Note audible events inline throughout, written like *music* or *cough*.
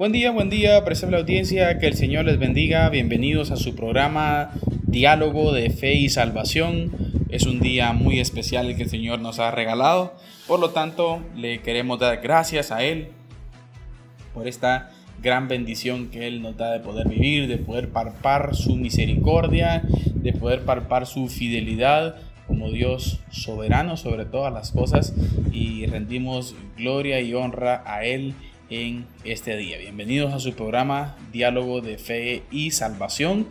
Buen día, buen día, apreciable audiencia, que el Señor les bendiga. Bienvenidos a su programa Diálogo de Fe y Salvación. Es un día muy especial que el Señor nos ha regalado. Por lo tanto, le queremos dar gracias a Él por esta gran bendición que Él nos da de poder vivir, de poder parpar su misericordia, de poder parpar su fidelidad como Dios soberano sobre todas las cosas y rendimos gloria y honra a Él en este día. Bienvenidos a su programa Diálogo de Fe y Salvación,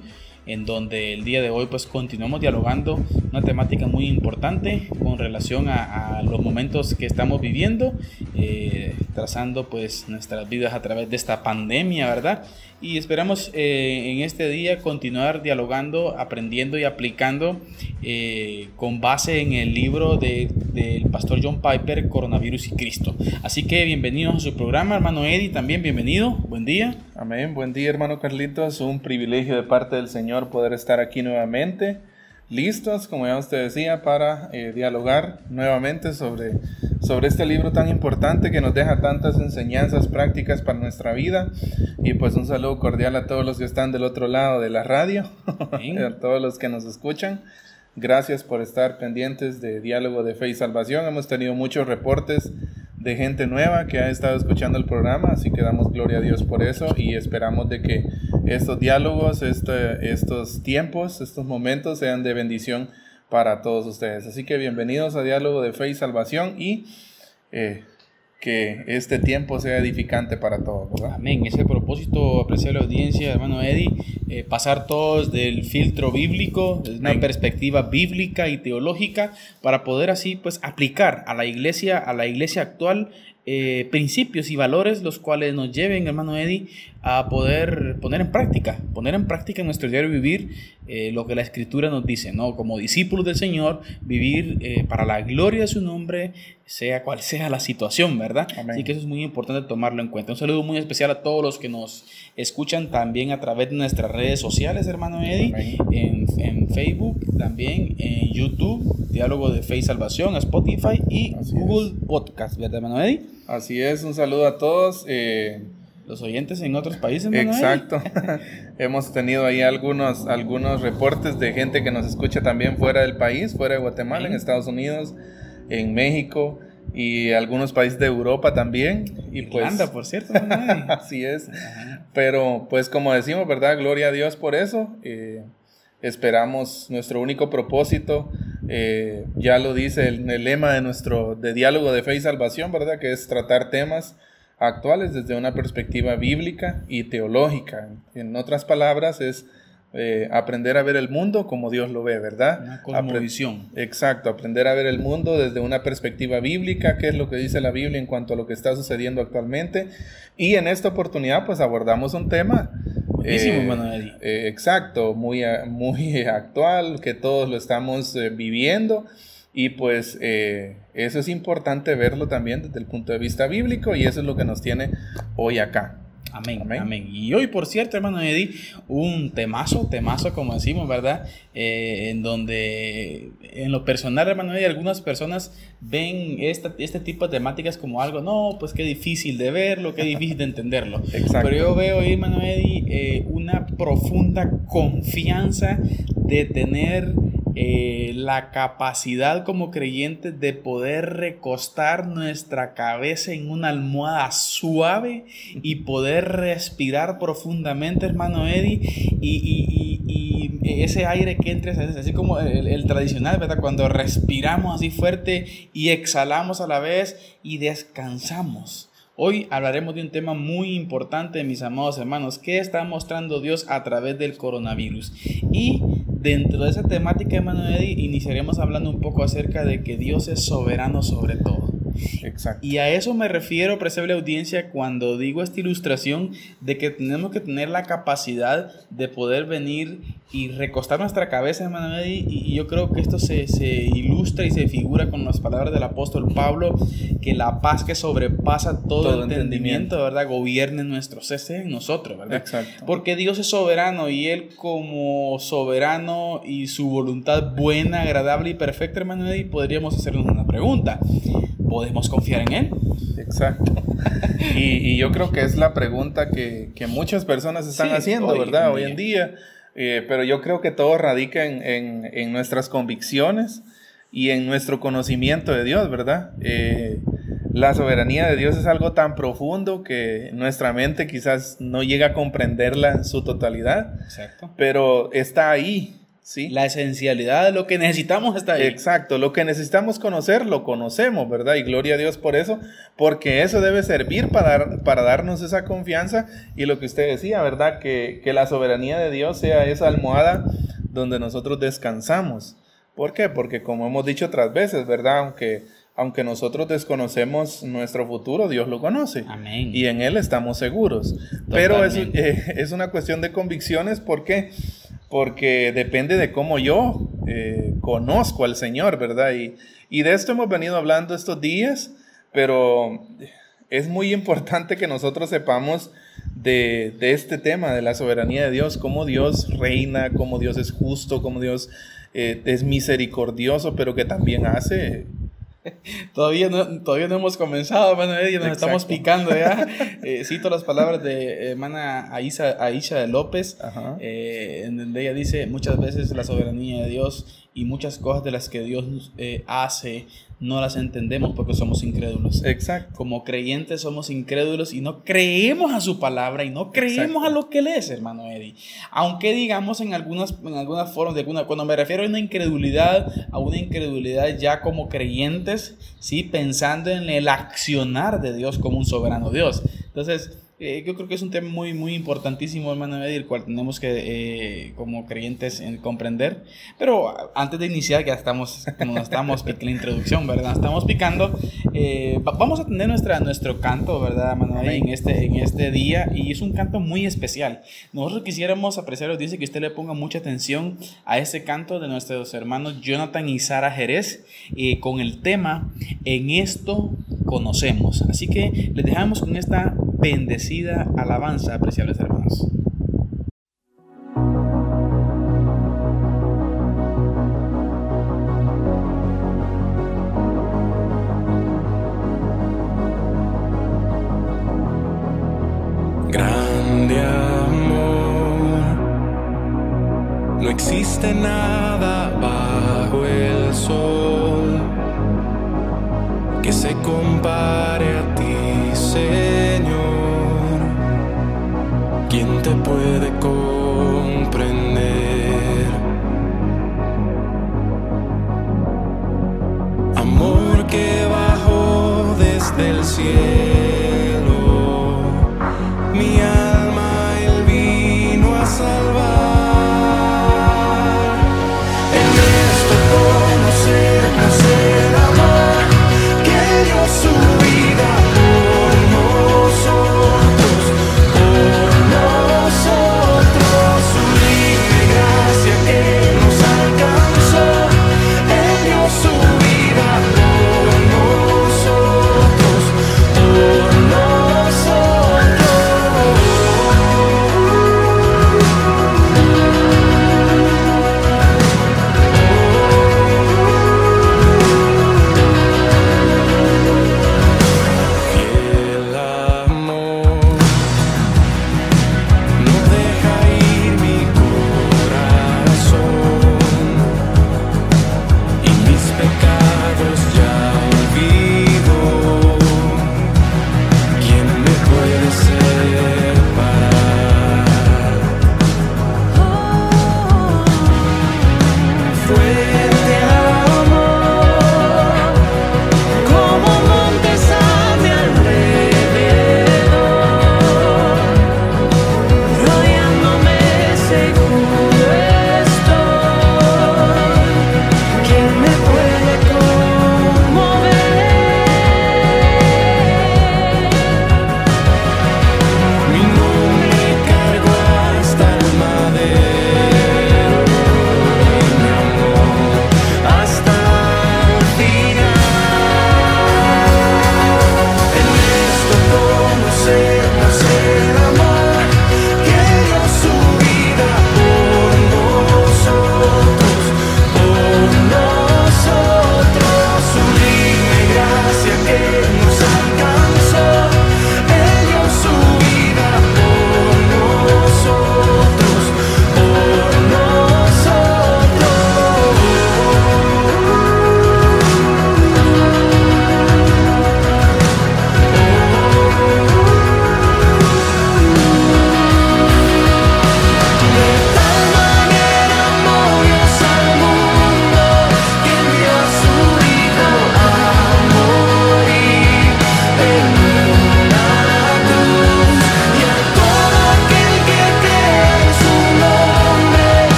en donde el día de hoy pues continuamos dialogando una temática muy importante con relación a, los momentos que estamos viviendo, eh, trazando pues nuestras vidas a través de esta pandemia, ¿verdad? y esperamos eh, en este día continuar dialogando, aprendiendo y aplicando eh, con base en el libro del pastor John Piper, Coronavirus y Cristo. Así que bienvenidos a su programa, hermano Eddie, también bienvenido, buen día. Amén, buen día hermano Carlitos, un privilegio de parte del Señor poder estar aquí nuevamente listos, como ya usted decía, para eh, dialogar nuevamente sobre, sobre este libro tan importante que nos deja tantas enseñanzas prácticas para nuestra vida. Y pues un saludo cordial a todos los que están del otro lado de la radio, *laughs* a todos los que nos escuchan. Gracias por estar pendientes de Diálogo de Fe y Salvación. Hemos tenido muchos reportes de gente nueva que ha estado escuchando el programa, así que damos gloria a Dios por eso y esperamos de que estos diálogos, este, estos tiempos, estos momentos sean de bendición para todos ustedes. Así que bienvenidos a Diálogo de Fe y Salvación y eh, que este tiempo sea edificante para todos. ¿verdad? Amén. Ese propósito, apreciar la audiencia, hermano Eddie, eh, pasar todos del filtro bíblico, desde una perspectiva bíblica y teológica, para poder así pues aplicar a la iglesia, a la iglesia actual, eh, principios y valores los cuales nos lleven, hermano Eddie, a poder poner en práctica, poner en práctica en nuestro diario vivir eh, lo que la escritura nos dice, ¿no? Como discípulos del Señor, vivir eh, para la gloria de su nombre, sea cual sea la situación, ¿verdad? Así que eso es muy importante tomarlo en cuenta. Un saludo muy especial a todos los que nos escuchan también a través de nuestras redes sociales, hermano Eddie, en, en, Facebook, también en YouTube, Diálogo de Fe y Salvación, Spotify y Google Podcast, ¿verdad, hermano Eddie? Así es, un saludo a todos. Eh, los oyentes en otros países. Exacto. *laughs* Hemos tenido ahí algunos, algunos reportes de gente que nos escucha también fuera del país, fuera de Guatemala, en Estados Unidos, en México y algunos países de Europa también. Y pues, por cierto. *laughs* así es. Pero pues como decimos, ¿verdad? Gloria a Dios por eso. Eh, esperamos nuestro único propósito. Eh, ya lo dice el, el, lema de nuestro de diálogo de fe y salvación, ¿verdad? Que es tratar temas actuales desde una perspectiva bíblica y teológica. En otras palabras, es eh, aprender a ver el mundo como Dios lo ve, ¿verdad? Una visión. Exacto, aprender a ver el mundo desde una perspectiva bíblica, qué es lo que dice la Biblia en cuanto a lo que está sucediendo actualmente. Y en esta oportunidad, pues abordamos un tema. Eh, eh, exacto, muy, muy *laughs* actual, que todos lo estamos viviendo y pues eh, eso es importante verlo también desde el punto de vista bíblico y eso es lo que nos tiene hoy acá. Amén, amén, Y hoy, por cierto, hermano Eddie, un temazo, temazo, como decimos, ¿verdad? Eh, en donde, en lo personal, hermano Eddie, algunas personas ven esta, este tipo de temáticas como algo, no, pues qué difícil de verlo, qué difícil de entenderlo. *laughs* Pero yo veo ahí, hermano Eddie, eh, una profunda confianza de tener eh, la capacidad como creyentes de poder recostar nuestra cabeza en una almohada suave y poder respirar profundamente, hermano Eddie, y, ese aire que entra, así como el, tradicional, ¿verdad? Cuando respiramos así fuerte y exhalamos a la vez y descansamos. Hoy hablaremos de un tema muy importante, mis amados hermanos, ¿qué está mostrando Dios a través del coronavirus? Y dentro de esa temática, hermano Eddie, iniciaremos hablando un poco acerca de que Dios es soberano sobre todo. Exacto. Y a eso me refiero, apreciable audiencia, cuando digo esta ilustración de que tenemos que tener la capacidad de poder venir y recostar nuestra cabeza, hermano Eddie, y yo creo que esto se, se, ilustra y se figura con las palabras del apóstol Pablo, que la paz que sobrepasa todo, entendimiento, ¿verdad? Gobierne nuestro cese en nosotros, ¿verdad? Exacto. Porque Dios es soberano y Él como soberano y su voluntad buena, agradable y perfecta, hermano Eddie, podríamos hacernos una pregunta. ¿Podemos confiar en Él? Exacto. y, y, yo creo que es la pregunta que, que muchas personas están sí, haciendo, hoy ¿verdad? Hoy en día. Eh, pero yo creo que todo radica en, en, en, nuestras convicciones y en nuestro conocimiento de Dios, ¿verdad? Eh, la soberanía de Dios es algo tan profundo que nuestra mente quizás no llega a comprenderla en su totalidad. Exacto. Pero está ahí, ¿sí? La esencialidad de lo que necesitamos está ahí. Exacto, lo que necesitamos conocer, lo conocemos, ¿verdad? Y gloria a Dios por eso, porque eso debe servir para, para darnos esa confianza y lo que usted decía, ¿verdad? Que, que la soberanía de Dios sea esa almohada donde nosotros descansamos. ¿Por qué? Porque como hemos dicho otras veces, ¿verdad? Aunque, aunque nosotros desconocemos nuestro futuro, Dios lo conoce. Amén. Y en Él estamos seguros. Totalmente. Pero es, eh, es una cuestión de convicciones, ¿por qué? Porque depende de cómo yo eh, conozco al Señor, ¿verdad? Y, de esto hemos venido hablando estos días, pero es muy importante que nosotros sepamos de, de, este tema, de la soberanía de Dios, cómo Dios reina, cómo Dios es justo, cómo Dios eh, es misericordioso, pero que también hace *laughs* Todavía no, todavía no hemos comenzado, hermano Eddie, nos Exacto. estamos picando ya. *laughs* Eh, cito las palabras de hermana Aisha, Aisha López, eh, en donde ella dice, muchas veces la soberanía de Dios y muchas cosas de las que Dios eh, hace no las entendemos porque somos incrédulos. Exacto. Como creyentes somos incrédulos y no creemos a su palabra y no creemos Exacto. a lo que lees, hermano Eddie. Aunque digamos en algunas, en algunas formas, de alguna, cuando me refiero a una incredulidad, a una incredulidad ya como creyentes, ¿sí? pensando en el accionar de Dios como un soberano Dios. Entonces, eh, yo creo que es un tema muy, muy importantísimo, hermano Eddie, el cual tenemos que, eh, como creyentes, en comprender. Pero antes de iniciar, ya estamos, como estamos en la introducción, ¿verdad? Estamos picando. Eh, vamos a tener nuestra, nuestro canto, ¿verdad, hermano Eddie, en este, en este día? Y es un canto muy especial. Nosotros quisiéramos apreciar, dice que usted le ponga mucha atención a ese canto de nuestros hermanos Jonathan y Sara Jerez, con el tema En esto conocemos. Así que les dejamos con esta bendecida alabanza, apreciables hermanos.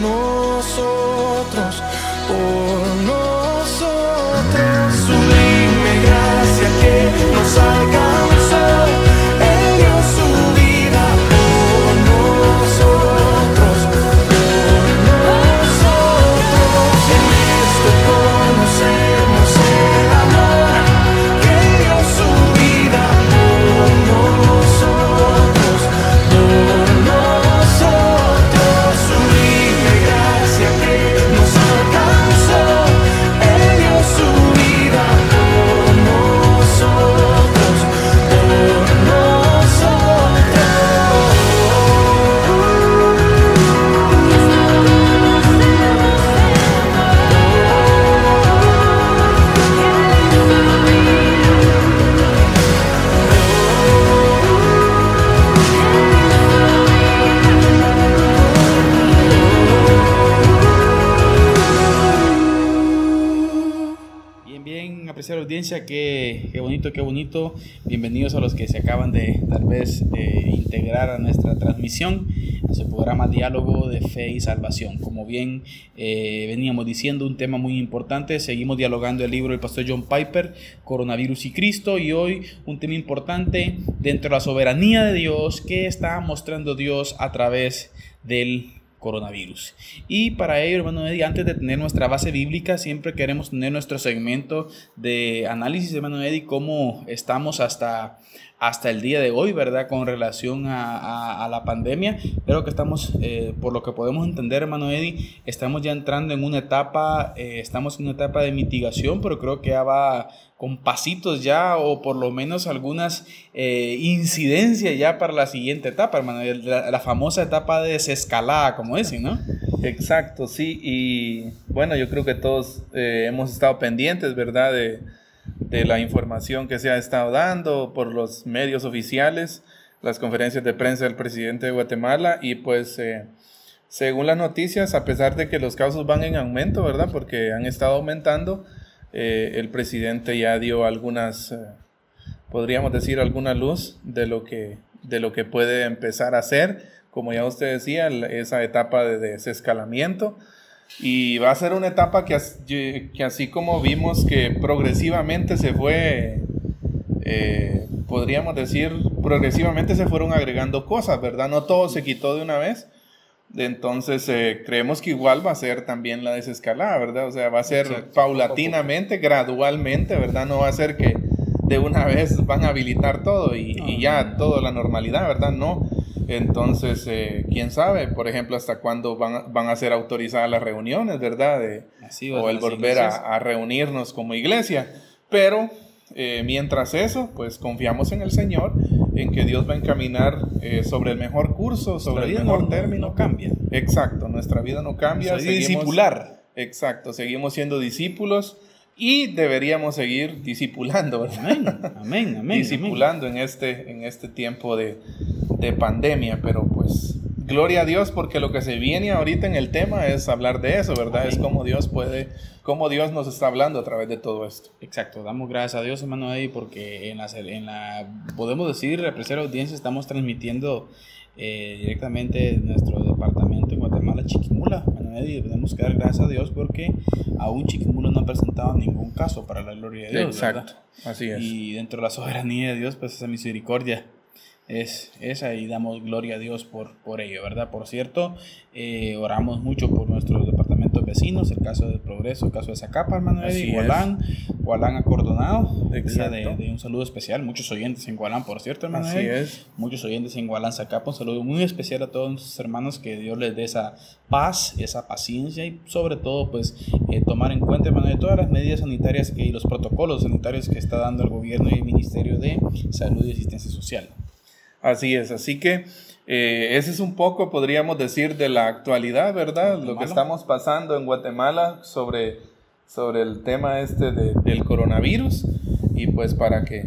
nosotros. Oh. Audiencia, qué, qué, bonito, qué bonito. Bienvenidos a los que se acaban de tal vez eh, integrar a nuestra transmisión, a su programa Diálogo de Fe y Salvación. Como bien eh, veníamos diciendo, un tema muy importante. Seguimos dialogando el libro del pastor John Piper, Coronavirus y Cristo, y hoy un tema importante dentro de la soberanía de Dios que está mostrando Dios a través del coronavirus. Y para ello, hermano Eddie, antes de tener nuestra base bíblica, siempre queremos tener nuestro segmento de análisis, hermano Eddie, cómo estamos hasta, hasta el día de hoy, ¿verdad? Con relación a, a, la pandemia. Creo que estamos, eh, por lo que podemos entender, hermano Eddie, estamos ya entrando en una etapa, eh, estamos en una etapa de mitigación, pero creo que ya va con pasitos ya o por lo menos algunas eh, incidencias ya para la siguiente etapa, hermano, la, la, famosa etapa de desescalada, como dicen, ¿no? Exacto, sí, y bueno, yo creo que todos hemos estado pendientes, ¿verdad? De, la información que se ha estado dando por los medios oficiales, las conferencias de prensa del presidente de Guatemala y pues... Eh, según las noticias, a pesar de que los casos van en aumento, ¿verdad? Porque han estado aumentando, eh, el presidente ya dio algunas, eh, podríamos decir, alguna luz de lo, que, de lo que puede empezar a hacer, como ya usted decía, esa etapa de desescalamiento. Y va a ser una etapa que, que así como vimos que progresivamente se fue, eh, podríamos decir, progresivamente se fueron agregando cosas, ¿verdad? No todo se quitó de una vez, entonces, eh, creemos que igual va a ser también la desescalada, ¿verdad? O sea, va a ser paulatinamente, gradualmente, ¿verdad? No va a ser que de una vez van a habilitar todo y, y ya todo la normalidad, ¿verdad? No. Entonces, eh, quién sabe, por ejemplo, hasta cuándo van, van a ser autorizadas las reuniones, ¿verdad? De, o el volver a, a, reunirnos como iglesia. Pero eh, mientras eso, pues confiamos en el Señor, en que Dios va a encaminar eh, sobre el mejor curso, sobre el mejor no, término. No cambia. Exacto, nuestra vida no cambia. Seguimos, discipular. Exacto, seguimos siendo discípulos y deberíamos seguir discipulando, ¿verdad? Amén, amén, amén. discipulando amén. En, este, en este tiempo de, de pandemia, pero pues gloria a Dios porque lo que se viene ahorita en el tema es hablar de eso, ¿verdad? Amén. Es como Dios puede, cómo Dios nos está hablando a través de todo esto. Exacto, damos gracias a Dios, hermano Eddie, porque en la, en la podemos decir, apreciar audiencia, estamos transmitiendo eh, directamente nuestro departamento Chiquimula, hermano Eddie, tenemos que dar gracias a Dios porque aún Chiquimula no ha presentado ningún caso para la gloria de Dios. Exacto, ¿verdad? así es. Y dentro de la soberanía de Dios, pues esa misericordia es esa y damos gloria a Dios por, por ello, ¿verdad? Por cierto, eh, oramos mucho por nuestros departamentos vecinos, el caso de Progreso, el caso de Zacapa, hermano Eddie, Gualán, Gualán acordonado, de, de, un saludo especial, muchos oyentes en Gualán, por cierto, hermano Así Eddie, es. muchos oyentes en Gualán, Zacapa, un saludo muy especial a todos nuestros hermanos, que Dios les dé esa paz, esa paciencia y sobre todo, pues, eh, tomar en cuenta, hermano, de todas las medidas sanitarias que, y los protocolos sanitarios que está dando el gobierno y el Ministerio de Salud y Asistencia Social. Así es, así que eh, ese es un poco, podríamos decir, de la actualidad, ¿verdad? Guatemala. Lo que estamos pasando en Guatemala sobre, sobre el tema este de, del coronavirus y pues para que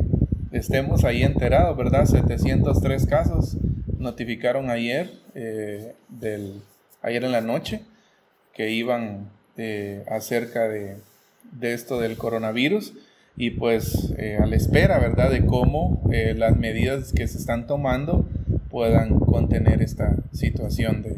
estemos ahí enterados, ¿verdad? 703 casos notificaron ayer, eh, del, ayer en la noche, que iban eh, acerca de, de esto del coronavirus y pues eh, a la espera, ¿verdad?, de cómo las medidas que se están tomando puedan contener esta situación de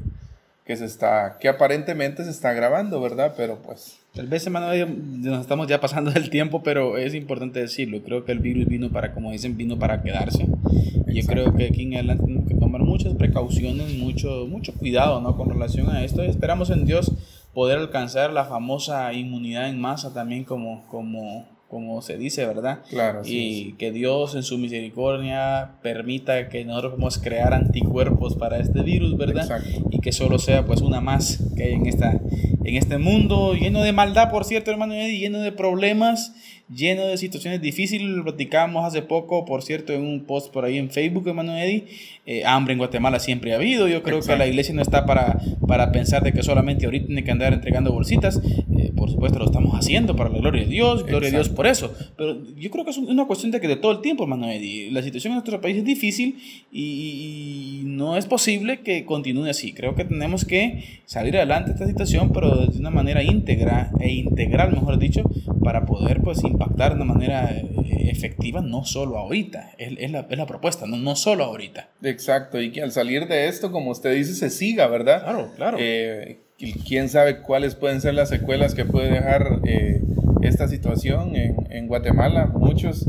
que se está, que aparentemente se está agravando, ¿verdad? Pero pues... Tal vez, hermano, nos estamos ya pasando del tiempo, pero es importante decirlo. Creo que el virus vino para, como dicen, vino para quedarse. Exacto. Yo creo que aquí en adelante tenemos que tomar muchas precauciones, mucho, mucho cuidado, ¿no? Con relación a esto. Esperamos en Dios poder alcanzar la famosa inmunidad en masa también como, como como se dice, ¿verdad? Claro. Y que Dios en su misericordia permita que nosotros podamos crear anticuerpos para este virus, ¿verdad? Exacto. Y que solo sea pues una más que hay en, esta, en este mundo lleno de maldad, por cierto, hermano, lleno de problemas, lleno de situaciones difíciles. Lo platicábamos hace poco, por cierto, en un post por ahí en Facebook, hermano Eddie. Eh, hambre en Guatemala siempre ha habido. Yo creo que la iglesia no está para, para pensar de que solamente ahorita tiene que andar entregando bolsitas. Eh, por supuesto, lo estamos haciendo para la gloria de Dios. Gloria a Dios por eso. Pero yo creo que es una cuestión de que de todo el tiempo, Eddie. La situación en nuestro país es difícil y, no es posible que continúe así. Creo que tenemos que salir adelante de esta situación, pero de una manera íntegra e integral, mejor dicho, para poder pues impactar de una manera eh, efectiva, no solo ahorita. Es, es, la, es la, propuesta, no, no solo ahorita. Exacto, y que al salir de esto, como usted dice, se siga, ¿verdad? Claro, claro. Eh, quién sabe cuáles pueden ser las secuelas que puede dejar eh, esta situación en, en Guatemala. Muchos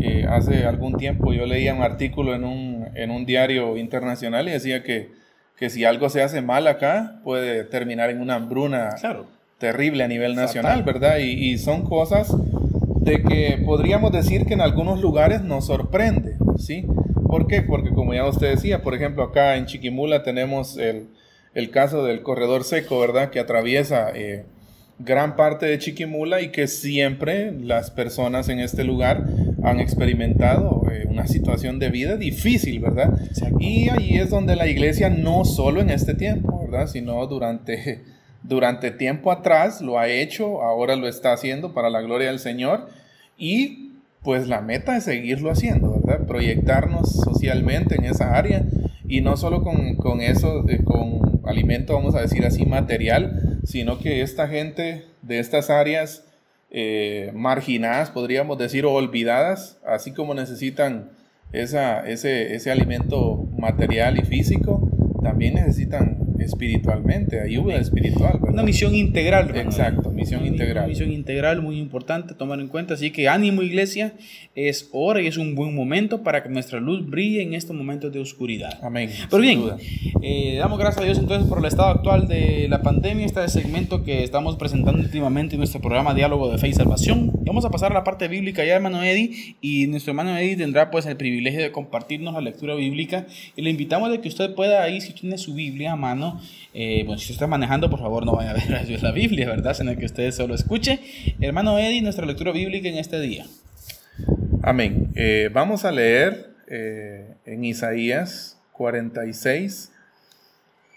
eh, hace algún tiempo yo leía un artículo en un, en un diario internacional y decía que, que, si algo se hace mal acá, puede terminar en una hambruna terrible a nivel nacional, ¿verdad? Y, y, son cosas de que podríamos decir que en algunos lugares nos sorprende, ¿sí? ¿Por qué? Porque como ya usted decía, por ejemplo, acá en Chiquimula tenemos el, el caso del corredor seco, ¿verdad? Que atraviesa... Eh, gran parte de Chiquimula y que siempre las personas en este lugar han experimentado eh, una situación de vida difícil, ¿verdad? Y ahí es donde la iglesia no solo en este tiempo, ¿verdad? Sino durante, durante tiempo atrás lo ha hecho, ahora lo está haciendo para la gloria del Señor y pues la meta es seguirlo haciendo, ¿verdad? Proyectarnos socialmente en esa área y no solo con, con eso, con alimento, vamos a decir así, material, sino que esta gente de estas áreas eh, marginadas, podríamos decir, o olvidadas, así como necesitan esa, ese, ese alimento material y físico, también necesitan espiritualmente, ayuda espiritual. Una misión integral. Exacto, misión integral. Una misión integral muy importante tomar en cuenta. Así que ánimo iglesia, es hora y es un buen momento para que nuestra luz brille en estos momentos de oscuridad. Amén. Pero bien, eh, damos gracias a Dios entonces por el estado actual de la pandemia, este segmento que estamos presentando últimamente en nuestro programa Diálogo de Fe y Salvación. Vamos a pasar a la parte bíblica ya, hermano Eddie, y nuestro hermano Eddie tendrá pues el privilegio de compartirnos la lectura bíblica y le invitamos a que usted pueda ahí, si tiene su Biblia a mano, eh, bueno, si usted está manejando, por favor no vaya a ver *laughs* la Biblia, ¿verdad? En el que usted solo escuche. Hermano Eddie, nuestra lectura bíblica en este día. Amén. Eh, vamos a leer eh, en Isaías 46,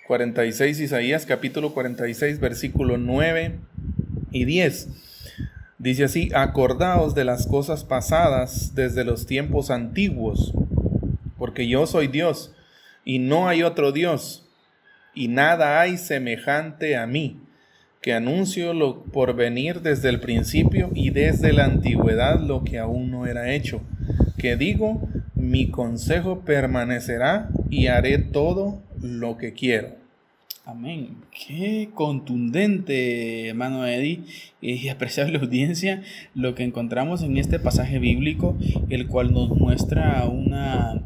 46 Isaías capítulo 46 versículo 9 y 10. Dice así, acordaos de las cosas pasadas desde los tiempos antiguos, porque yo soy Dios y no hay otro Dios y nada hay semejante a mí, que anuncio lo por venir desde el principio y desde la antigüedad lo que aún no era hecho, que digo, mi consejo permanecerá y haré todo lo que quiero. Amén. Qué contundente, hermano Eddie, y apreciable *laughs* audiencia, lo que encontramos en este pasaje bíblico, el cual nos muestra una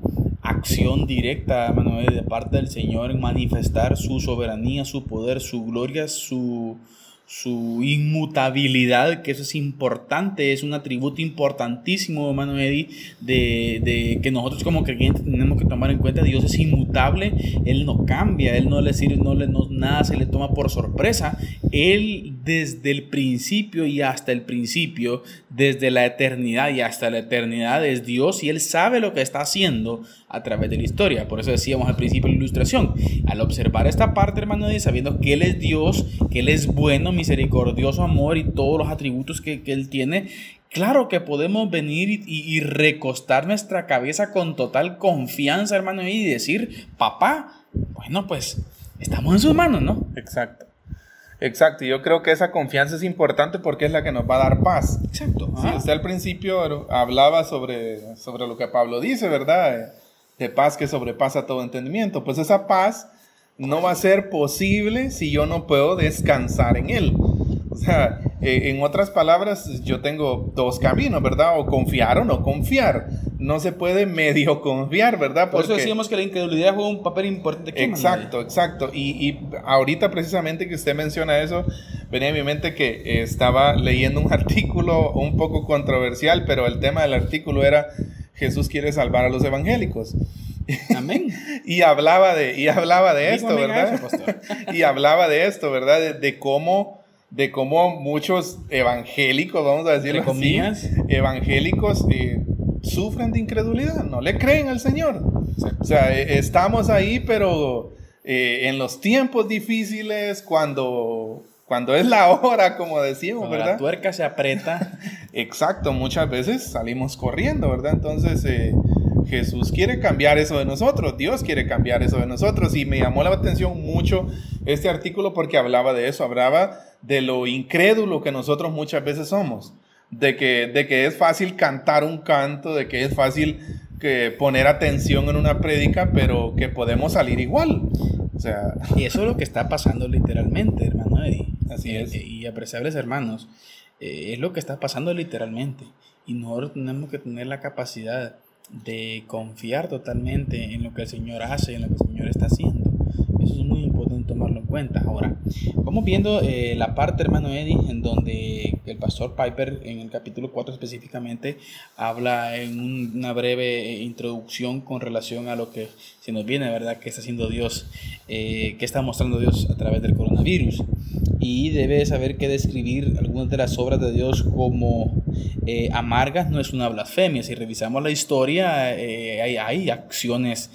acción directa, Manuel, de parte del Señor en manifestar su soberanía, su poder, su gloria, su, su inmutabilidad, que eso es importante, es un atributo importantísimo, hermano Eddie, de, de, que nosotros como creyentes tenemos que tomar en cuenta. Dios es inmutable, Él no cambia, Él no le sirve, no le, no, nada se le toma por sorpresa. Él desde el principio y hasta el principio, desde la eternidad y hasta la eternidad es Dios y Él sabe lo que está haciendo a través de la historia. Por eso decíamos al principio la ilustración. Al observar esta parte, hermano, Eddie, sabiendo que Él es Dios, que Él es bueno, misericordioso amor y todos los atributos que, Él tiene, claro que podemos venir y, recostar nuestra cabeza con total confianza, hermano, y decir, papá, bueno, pues estamos en sus manos, ¿no? Exacto. Exacto, yo creo que esa confianza es importante porque es la que nos va a dar paz. Exacto. Sí, usted al principio hablaba sobre, sobre lo que Pablo dice, ¿verdad? De paz que sobrepasa todo entendimiento. Pues esa paz no va a ser posible si yo no puedo descansar en Él. O sea, eh, en otras palabras, yo tengo dos caminos, ¿verdad? O confiar o no confiar. No se puede *laughs* medio confiar, ¿verdad? Porque... Por eso decíamos que la incredulidad juega un papel importante. Aquí, exacto, exacto. Y, y, ahorita precisamente que usted menciona eso, venía a mi mente que estaba leyendo un *laughs* artículo un poco controversial, pero el tema del artículo era Jesús quiere salvar a los evangélicos. Amén. *laughs* y hablaba de, y hablaba de esto, ¿verdad? *laughs* y hablaba de esto, ¿verdad? De, cómo, de cómo muchos evangélicos, vamos a decirlo así, evangélicos eh, sufren de incredulidad, no le creen al Señor. O sea, eh, estamos ahí, pero eh, en los tiempos difíciles, cuando, cuando es la hora, como decimos, Cuando ¿verdad? la tuerca se aprieta, *laughs* Exacto, muchas veces salimos corriendo, ¿verdad? Entonces eh, Jesús quiere cambiar eso de nosotros, Dios quiere cambiar eso de nosotros y me llamó la atención mucho este artículo porque hablaba de eso, hablaba de lo incrédulo que nosotros muchas veces somos, de que, de que es fácil cantar un canto, de que es fácil que poner atención en una prédica, pero que podemos salir igual. O sea, y eso es lo que está pasando literalmente, hermano Eddie. Así Eh, es. eh, Y apreciables hermanos, eh, es lo que está pasando literalmente. Y nosotros tenemos que tener la capacidad de confiar totalmente en lo que el Señor hace, en lo que el Señor está haciendo. Eso es muy importante tomarlo en cuenta. Ahora, vamos viendo eh, la parte, hermano Eddie, en donde el pastor Piper, en el capítulo 4 específicamente, habla en un- una breve eh, introducción con relación a lo que se nos viene, ¿verdad? Que está haciendo Dios, eh, que está mostrando Dios a través del coronavirus. Y debe saber que describir algunas de las obras de Dios como eh, amargas no es una blasfemia. Si revisamos la historia, eh, hay, hay acciones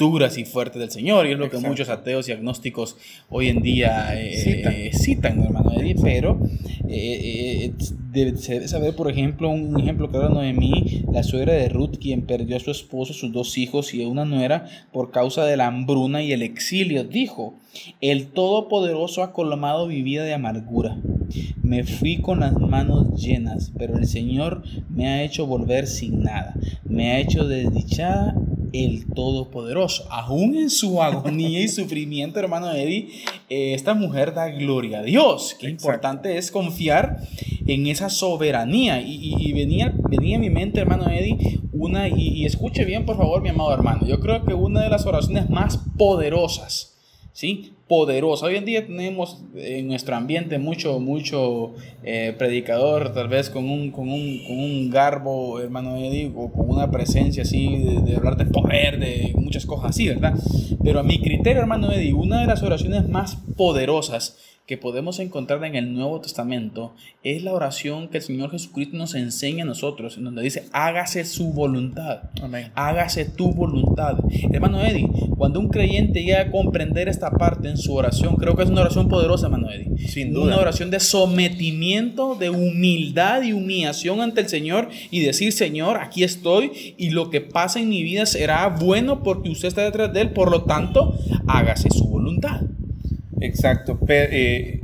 duras y fuertes del Señor, y es lo que muchos ateos y agnósticos hoy en día eh, Citan. eh, citan, hermano Eddie, pero eh, eh, debe, se debe saber, por ejemplo, un ejemplo claro de Noemí, la suegra de Ruth, quien perdió a su esposo, sus dos hijos y una nuera por causa de la hambruna y el exilio, dijo, el Todopoderoso ha colmado mi vida de amargura. Me fui con las manos llenas, pero el Señor me ha hecho volver sin nada. Me ha hecho desdichada el Todopoderoso. Aún en su agonía y sufrimiento, hermano Eddie, eh, esta mujer da gloria a Dios. Qué Exacto. importante es confiar en esa soberanía. Y, y- y venía, venía a mi mente, hermano Eddie, una, y, y escuche bien, por favor, mi amado hermano. Yo creo que una de las oraciones más poderosas ¿sí? Poderosa. Hoy en día tenemos en nuestro ambiente mucho, mucho eh, predicador, tal vez con un, con, un, con un garbo, hermano Eddie, o con una presencia así de, de hablar de poder, de muchas cosas así, ¿verdad? Pero a mi criterio, hermano Eddie, una de las oraciones más poderosas que podemos encontrar en el Nuevo Testamento es la oración que el Señor Jesucristo nos enseña a nosotros, en donde dice, hágase su voluntad amén. hágase tu voluntad. Hermano Eddie, cuando un creyente llega a comprender esta parte en su oración, creo que es una oración poderosa, hermano Eddie. Sin duda. Una oración de sometimiento, de humildad y humillación ante el Señor y decir, Señor, aquí estoy y lo que pasa en mi vida será bueno porque usted está detrás de él, por lo tanto, hágase su voluntad. Exacto. Eh,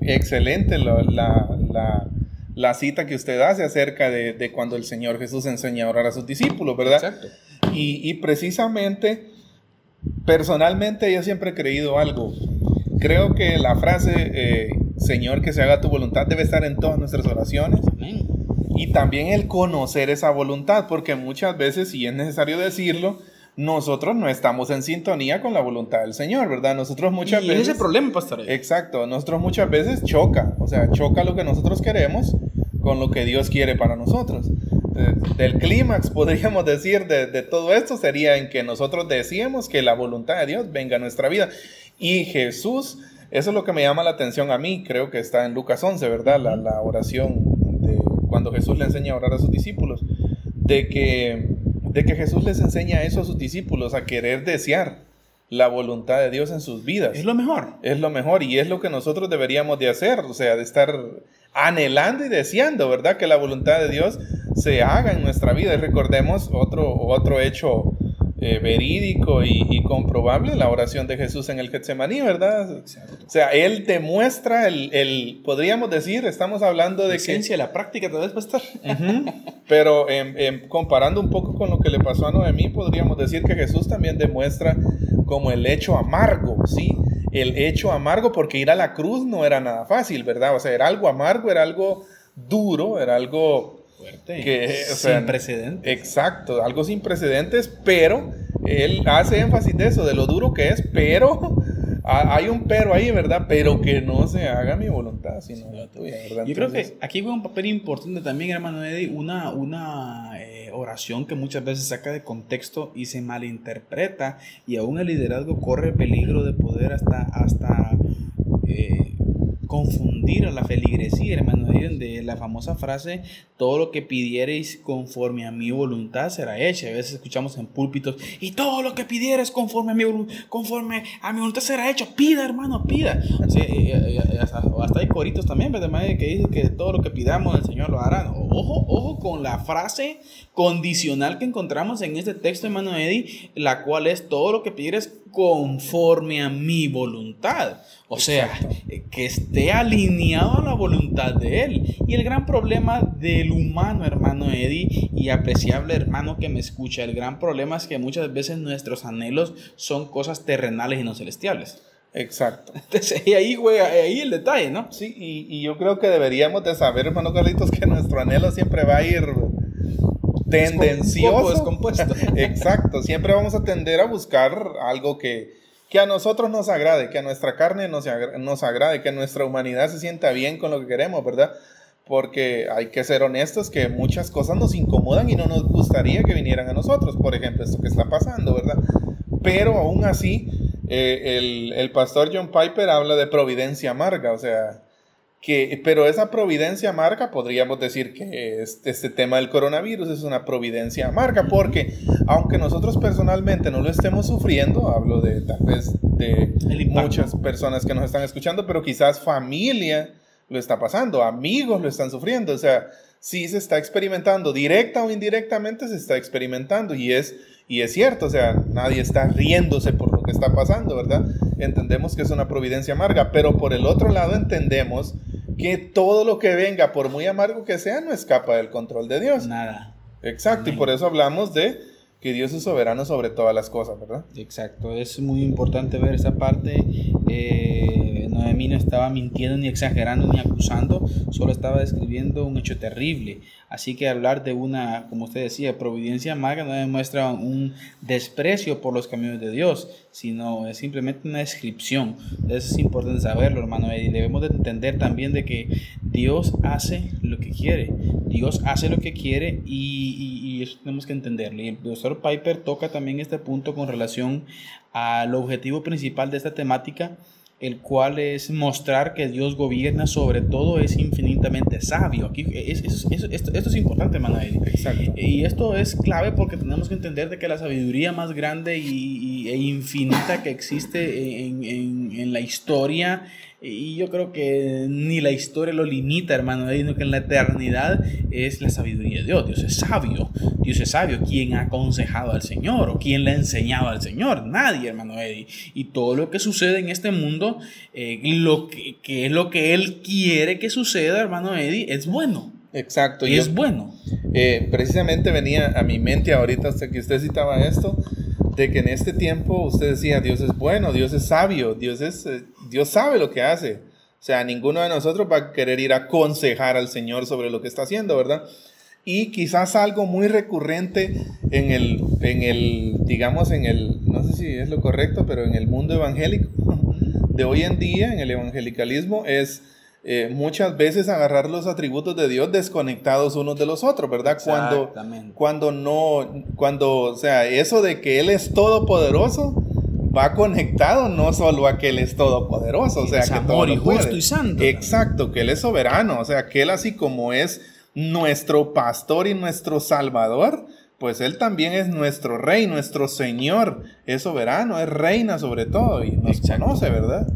excelente la, la- la- la cita que usted hace acerca de, de cuando el Señor Jesús enseña a orar a sus discípulos, ¿verdad? Exacto. Y, y precisamente, personalmente yo siempre he creído algo. Creo que la frase, eh, Señor, que se haga tu voluntad, debe estar en todas nuestras oraciones. Amén. Y también el conocer esa voluntad, porque muchas veces, y es necesario decirlo, nosotros no estamos en sintonía con la voluntad del Señor, ¿verdad? Nosotros muchas y veces... ese es el problema, pastor. Exacto, nosotros muchas veces choca, o sea, choca lo que nosotros queremos con lo que Dios quiere para nosotros. Eh, Del clímax, *laughs* podríamos decir, de, de todo esto sería en que nosotros decíamos que la voluntad de Dios venga a nuestra vida. Y Jesús, eso es lo que me llama la atención a mí, creo que está en Lucas 11, ¿verdad? La, la oración de cuando Jesús le enseña a orar a sus discípulos, de que, de que Jesús les enseña eso a sus discípulos, a querer desear la voluntad de Dios en sus vidas Es lo mejor. es lo mejor y es lo que nosotros deberíamos de hacer, o sea, de estar anhelando y deseando, ¿verdad? Que la voluntad de Dios se haga en nuestra vida. Y recordemos otro, otro hecho eh, verídico y, y comprobable, la oración de Jesús en el Getsemaní, ¿verdad? O sea, Él demuestra el, el- podríamos decir, estamos hablando De de que... esencia, la práctica, tal vez, pastor. Ujú. Pero em, em, comparando un poco con lo que le pasó a Noemí, podríamos decir que Jesús también demuestra como el hecho amargo, ¿sí? El hecho amargo porque ir a la cruz no era nada fácil, ¿verdad? O sea, era algo amargo, era algo duro, era algo Fuerte. que, o sea, Sin precedentes. Exacto, algo sin precedentes, pero él hace énfasis de eso, de lo duro que es, pero *laughs* ha- hay un pero ahí, ¿verdad? Pero que no se haga mi voluntad, sino la tuya, ¿verdad? Yo creo que aquí juega un papel importante también, hermano Eddie, una, una eh, oración que muchas veces saca de contexto y se malinterpreta y aún el liderazgo corre peligro de poder hasta, hasta eh, confundir a la feligresía, hermano, de la famosa frase, todo lo que pidiereis conforme a mi voluntad será hecho. A veces escuchamos en púlpitos, y todo lo que pidieres conforme a mi, conforme a mi voluntad será hecho. Pida, hermano, pida. hasta, hay coritos también, ¿verdad? Que dicen que todo lo que pidamos el Señor lo hará. Ojo, ojo con la frase condicional que encontramos en este texto, hermano Eddie, la cual es todo lo que pidieres conforme a mi voluntad. O sea, que esté alineado a la voluntad de Él. Y el gran problema del humano, hermano Eddie, y apreciable hermano que me escucha, el gran problema es que muchas veces nuestros anhelos son cosas terrenales y no celestiales. Exacto. Entonces, y ahí juega, ahí el detalle, ¿no? Sí, y, y, yo creo que deberíamos de saber, hermano Carlitos, que nuestro anhelo siempre va a ir tendencioso. Descompuesto. *laughs* Exacto, siempre vamos a tender a buscar algo que, que a nosotros nos agrade, que a nuestra carne nos, nos agrade, que nuestra humanidad se sienta bien con lo que queremos, ¿verdad? Porque hay que ser honestos que muchas cosas nos incomodan y no nos gustaría que vinieran a nosotros, por ejemplo, esto que está pasando, ¿verdad? Pero aún así, eh, el, el pastor John Piper habla de providencia amarga, o sea, pero esa providencia amarga, podríamos decir que este, este, tema del coronavirus es una providencia amarga, porque aunque nosotros personalmente no lo estemos sufriendo, hablo de tal vez de muchas personas que nos están escuchando, pero quizás familia lo está pasando, amigos lo están sufriendo, o sea, sí se está experimentando, directa o indirectamente se está experimentando y es, y es cierto, o sea, nadie está riéndose por lo que está pasando, ¿verdad? Entendemos que es una providencia amarga, pero por el otro lado entendemos que todo lo que venga, por muy amargo que sea, no escapa del control de Dios. Nada. Exacto, y por eso hablamos de que Dios es soberano sobre todas las cosas, ¿verdad? Exacto, es muy importante ver esa parte. Eh, Noemí no estaba mintiendo, ni exagerando, ni acusando, solo estaba describiendo un hecho terrible. Así que hablar de una, como usted decía, providencia amarga no demuestra un desprecio por los caminos de Dios, sino es simplemente una descripción. Eso es importante saberlo, hermano. Y debemos de entender también de que Dios hace lo que quiere. Dios hace lo que quiere y, eso tenemos que entenderlo. Y el profesor Piper toca también este punto con relación al objetivo principal de esta temática el cual es mostrar que Dios gobierna sobre todo, es infinitamente sabio. Aquí esto, es importante, Manuel. Exacto. Y esto es clave porque tenemos que entender de que la sabiduría más grande y, e infinita que existe en, en la historia y yo creo que ni la historia lo limita, hermano, sino que en la eternidad es la sabiduría de Dios. Dios es sabio. Dios es sabio. ¿Quién ha aconsejado al Señor? ¿O quién le ha enseñado al Señor? Nadie, hermano Eddie. Y todo lo que sucede en este mundo, eh, lo que, es lo que Él quiere que suceda, hermano Eddie, es bueno. Exacto. Y es bueno. Eh, precisamente venía a mi mente ahorita hasta que usted citaba esto de que en este tiempo usted decía, Dios es bueno, Dios es sabio, Dios, es, eh, Dios sabe lo que hace. O sea, ninguno de nosotros va a querer ir a aconsejar al Señor sobre lo que está haciendo, ¿verdad? Y quizás algo muy recurrente en el, en el, digamos, en el, no sé si es lo correcto, pero en el mundo evangélico de hoy en día, en el evangelicalismo, es eh, muchas veces agarrar los atributos de Dios desconectados unos de los otros, ¿verdad? Cuando, cuando no, cuando, o sea, eso de que Él es todopoderoso va conectado no solo a que Él es todopoderoso, o sea, que amor y justo y santo. Exacto, que Él es soberano, o sea, que Él así como es nuestro pastor y nuestro salvador, pues Él también es nuestro rey, nuestro Señor, es soberano, es reina sobre todo y nos conoce, ¿verdad?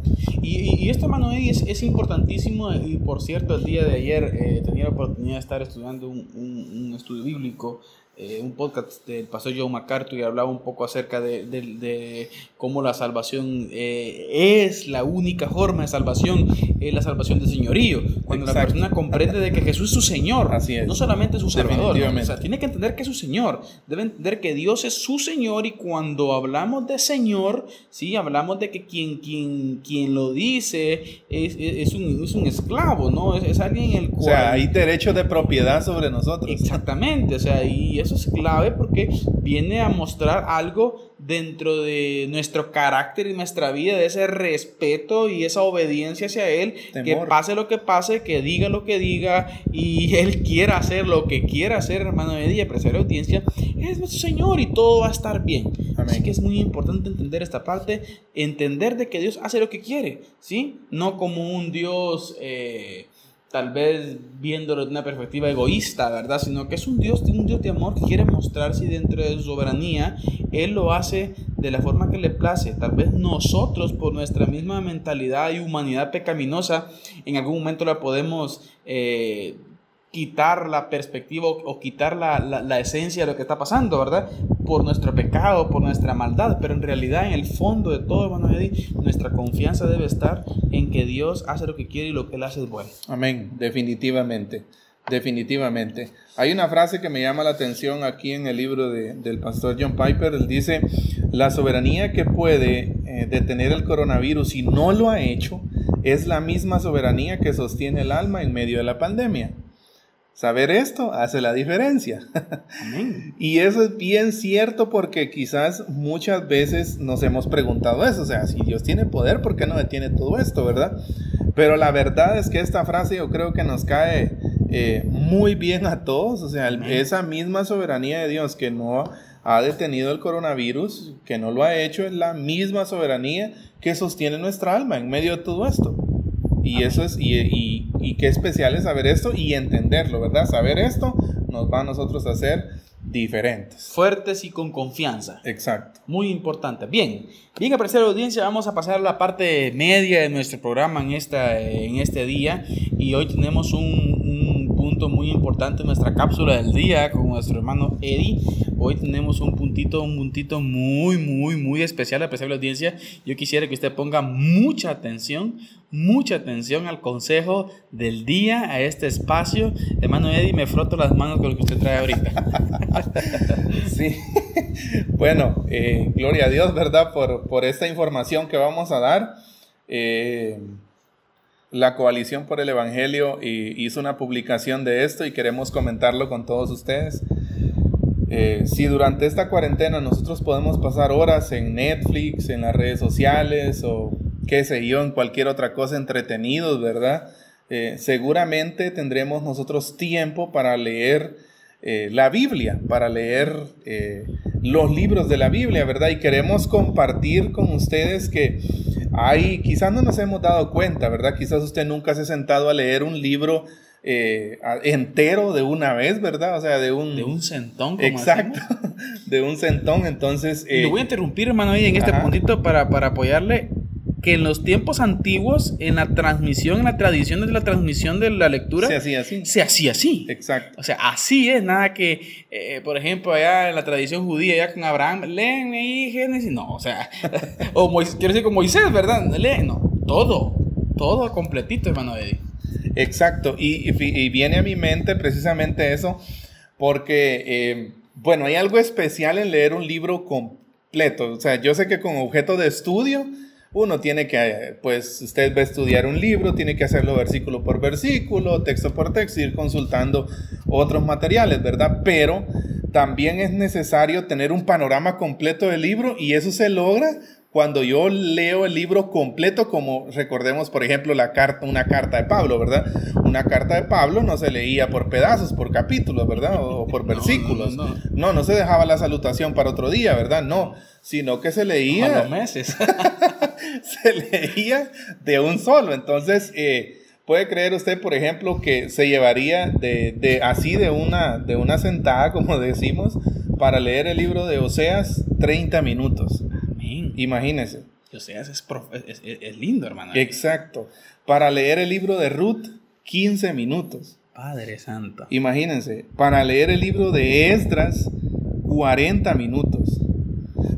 Y, esto, hermano, es, es importantísimo y por cierto, el día de ayer eh, tenía la oportunidad de estar estudiando un, un estudio bíblico eh, un podcast del pastor Joe MacArthur y hablaba un poco acerca de, de, cómo la salvación eh, es la única forma de salvación, es la salvación del señorío. Cuando la persona comprende de que Jesús es su Señor, no solamente su Salvador. O sea, tiene que entender que es su Señor, debe entender que Dios es su Señor y cuando hablamos de Señor, ¿sí? hablamos de que quien, quien, quien lo dice es, es, un, es un, esclavo, ¿no? Es, alguien el cual... O sea, hay derecho de propiedad sobre nosotros. Exactamente, o sea, y es eso es clave porque viene a mostrar algo dentro de nuestro carácter y nuestra vida, de ese respeto y esa obediencia hacia Él, que pase lo que pase, que diga lo que diga y *laughs* Él quiera hacer lo que quiera hacer, hermano de día, apreciar la audiencia, es nuestro Señor y todo va a estar bien. Así Amén. que es muy importante entender esta parte, entender de que Dios hace lo que quiere, ¿sí? No como un Dios... eh, tal vez viéndolo de una perspectiva egoísta, ¿verdad? Sino que es un Dios, un Dios de amor que quiere mostrarse dentro de su soberanía, Él lo hace de la forma que le place. Tal vez nosotros, por nuestra misma mentalidad y humanidad pecaminosa, en algún momento la podemos eh, quitar la perspectiva o, o quitar la, la- la esencia de lo que está pasando, ¿verdad? Por nuestro pecado, por nuestra maldad, pero en realidad en el fondo de todo, hermano Eddie, nuestra confianza debe estar en que Dios hace lo que quiere y lo que Él hace es bueno. Amén, definitivamente, definitivamente. Hay una frase que me llama la atención aquí en el libro de- del pastor John Piper. Él dice, la soberanía que puede eh, detener el coronavirus y no lo ha hecho es la misma soberanía que sostiene el alma en medio de la pandemia. Saber esto hace la diferencia. Amén. *laughs* Y eso es bien cierto porque quizás muchas veces nos hemos preguntado eso, o sea, si Dios tiene poder, ¿por qué no detiene todo esto, verdad? Pero la verdad es que esta frase yo creo que nos cae eh, muy bien a todos, o sea, el- esa misma soberanía de Dios que no ha detenido el coronavirus, que no lo ha hecho, es la misma soberanía que sostiene nuestra alma en medio de todo esto. Y eso es, y, y, y qué especial es saber esto y entenderlo, ¿verdad? Saber esto nos va a nosotros a hacer diferentes. Fuertes y con confianza. Exacto. Muy importante. Bien, bien apreciada audiencia, vamos a pasar a la parte media de nuestro programa en, esta, en este día y hoy tenemos un, un punto muy importante en nuestra cápsula del día con nuestro hermano Eddie. Hoy tenemos un puntito, un puntito muy, muy, muy especial, apreciable audiencia. Yo quisiera que usted ponga mucha atención, mucha atención al consejo del día, a este espacio. Hermano Eddie, me froto las manos con lo que usted trae ahorita. *laughs* Sí. bueno, eh, gloria a Dios, ¿verdad? Por, por esta información que vamos a dar. Eh, la Coalición por el Evangelio hizo una publicación de esto y queremos comentarlo con todos ustedes. Eh, si durante esta cuarentena nosotros podemos pasar horas en Netflix, en las redes sociales o qué sé yo, en cualquier otra cosa entretenidos, ¿verdad? Eh, seguramente tendremos nosotros tiempo para leer eh, la Biblia, para leer los libros de la Biblia, ¿verdad? Y queremos compartir con ustedes que hay, quizás no nos hemos dado cuenta, ¿verdad? Quizás usted nunca se ha sentado a leer un libro eh, entero de una vez, ¿verdad? O sea, de un... De un centón, como Exacto, decimos. *laughs* de un centón, entonces... Eh, lo voy a interrumpir, hermano, ahí en este Ajá. puntito para, para apoyarle que en los tiempos antiguos, en la transmisión, en la tradición de la transmisión de la lectura, se hacía así. se hacía así. Exacto. O sea, así es, nada que, eh, por ejemplo, allá en la tradición judía, allá con Abraham, leen ahí Génesis, no, o sea, *laughs* o Moisés, quiero decir con Moisés, ¿verdad? Leen, no, todo, todo completito, hermano Eddie. Exacto, y, y viene a mi mente precisamente eso, porque, eh, bueno, hay algo especial en leer un libro completo. O sea, yo sé que con objeto de estudio, uno tiene que, eh, pues, usted va a estudiar un libro, tiene que hacerlo versículo por versículo, texto por texto, ir consultando otros materiales, ¿verdad? Pero también es necesario tener un panorama completo del libro y eso se logra cuando yo leo el libro completo, como recordemos, por ejemplo, la carta, una carta de Pablo, ¿verdad? Una carta de Pablo no se leía por pedazos, por capítulos, ¿verdad? O *laughs* por No, versículos. no, No, no. no, se dejaba la salutación para otro día, ¿verdad? No, sino que se A leía los meses. *laughs* se leía de un solo. Entonces, eh, puede creer usted, por ejemplo, que se llevaría de, de- así de una, de una sentada, como *laughs* decimos, para leer el libro de Oseas 30 minutos. Amén. Imagínese. O sea, es, es- es- lindo, hermano. Exacto. Para leer el libro de Ruth, 15 minutos. Padre Santo. Imagínense. Para leer el libro de Esdras, 40 minutos.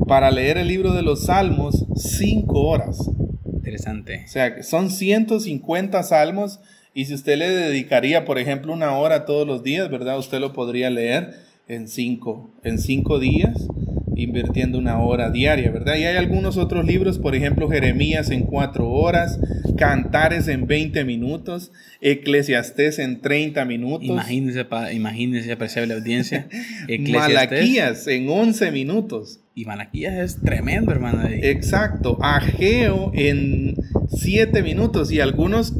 Para leer el libro de los Salmos, 5 horas. Interesante. O sea, son 150 salmos y si usted le dedicaría, por ejemplo, una hora todos los días, ¿verdad? Usted lo podría leer en cinco, en cinco días, invirtiendo una hora diaria, ¿verdad? Y hay algunos otros libros, por ejemplo, Jeremías en cuatro horas, Cantares en 20 minutos, Eclesiastés en 30 minutos, Imagínese, pa- imagínese, apreciable audiencia. *laughs* Malaquías en 11 minutos. Y Malaquías es tremendo, hermano. Exacto, Ageo en 7 minutos y algunos,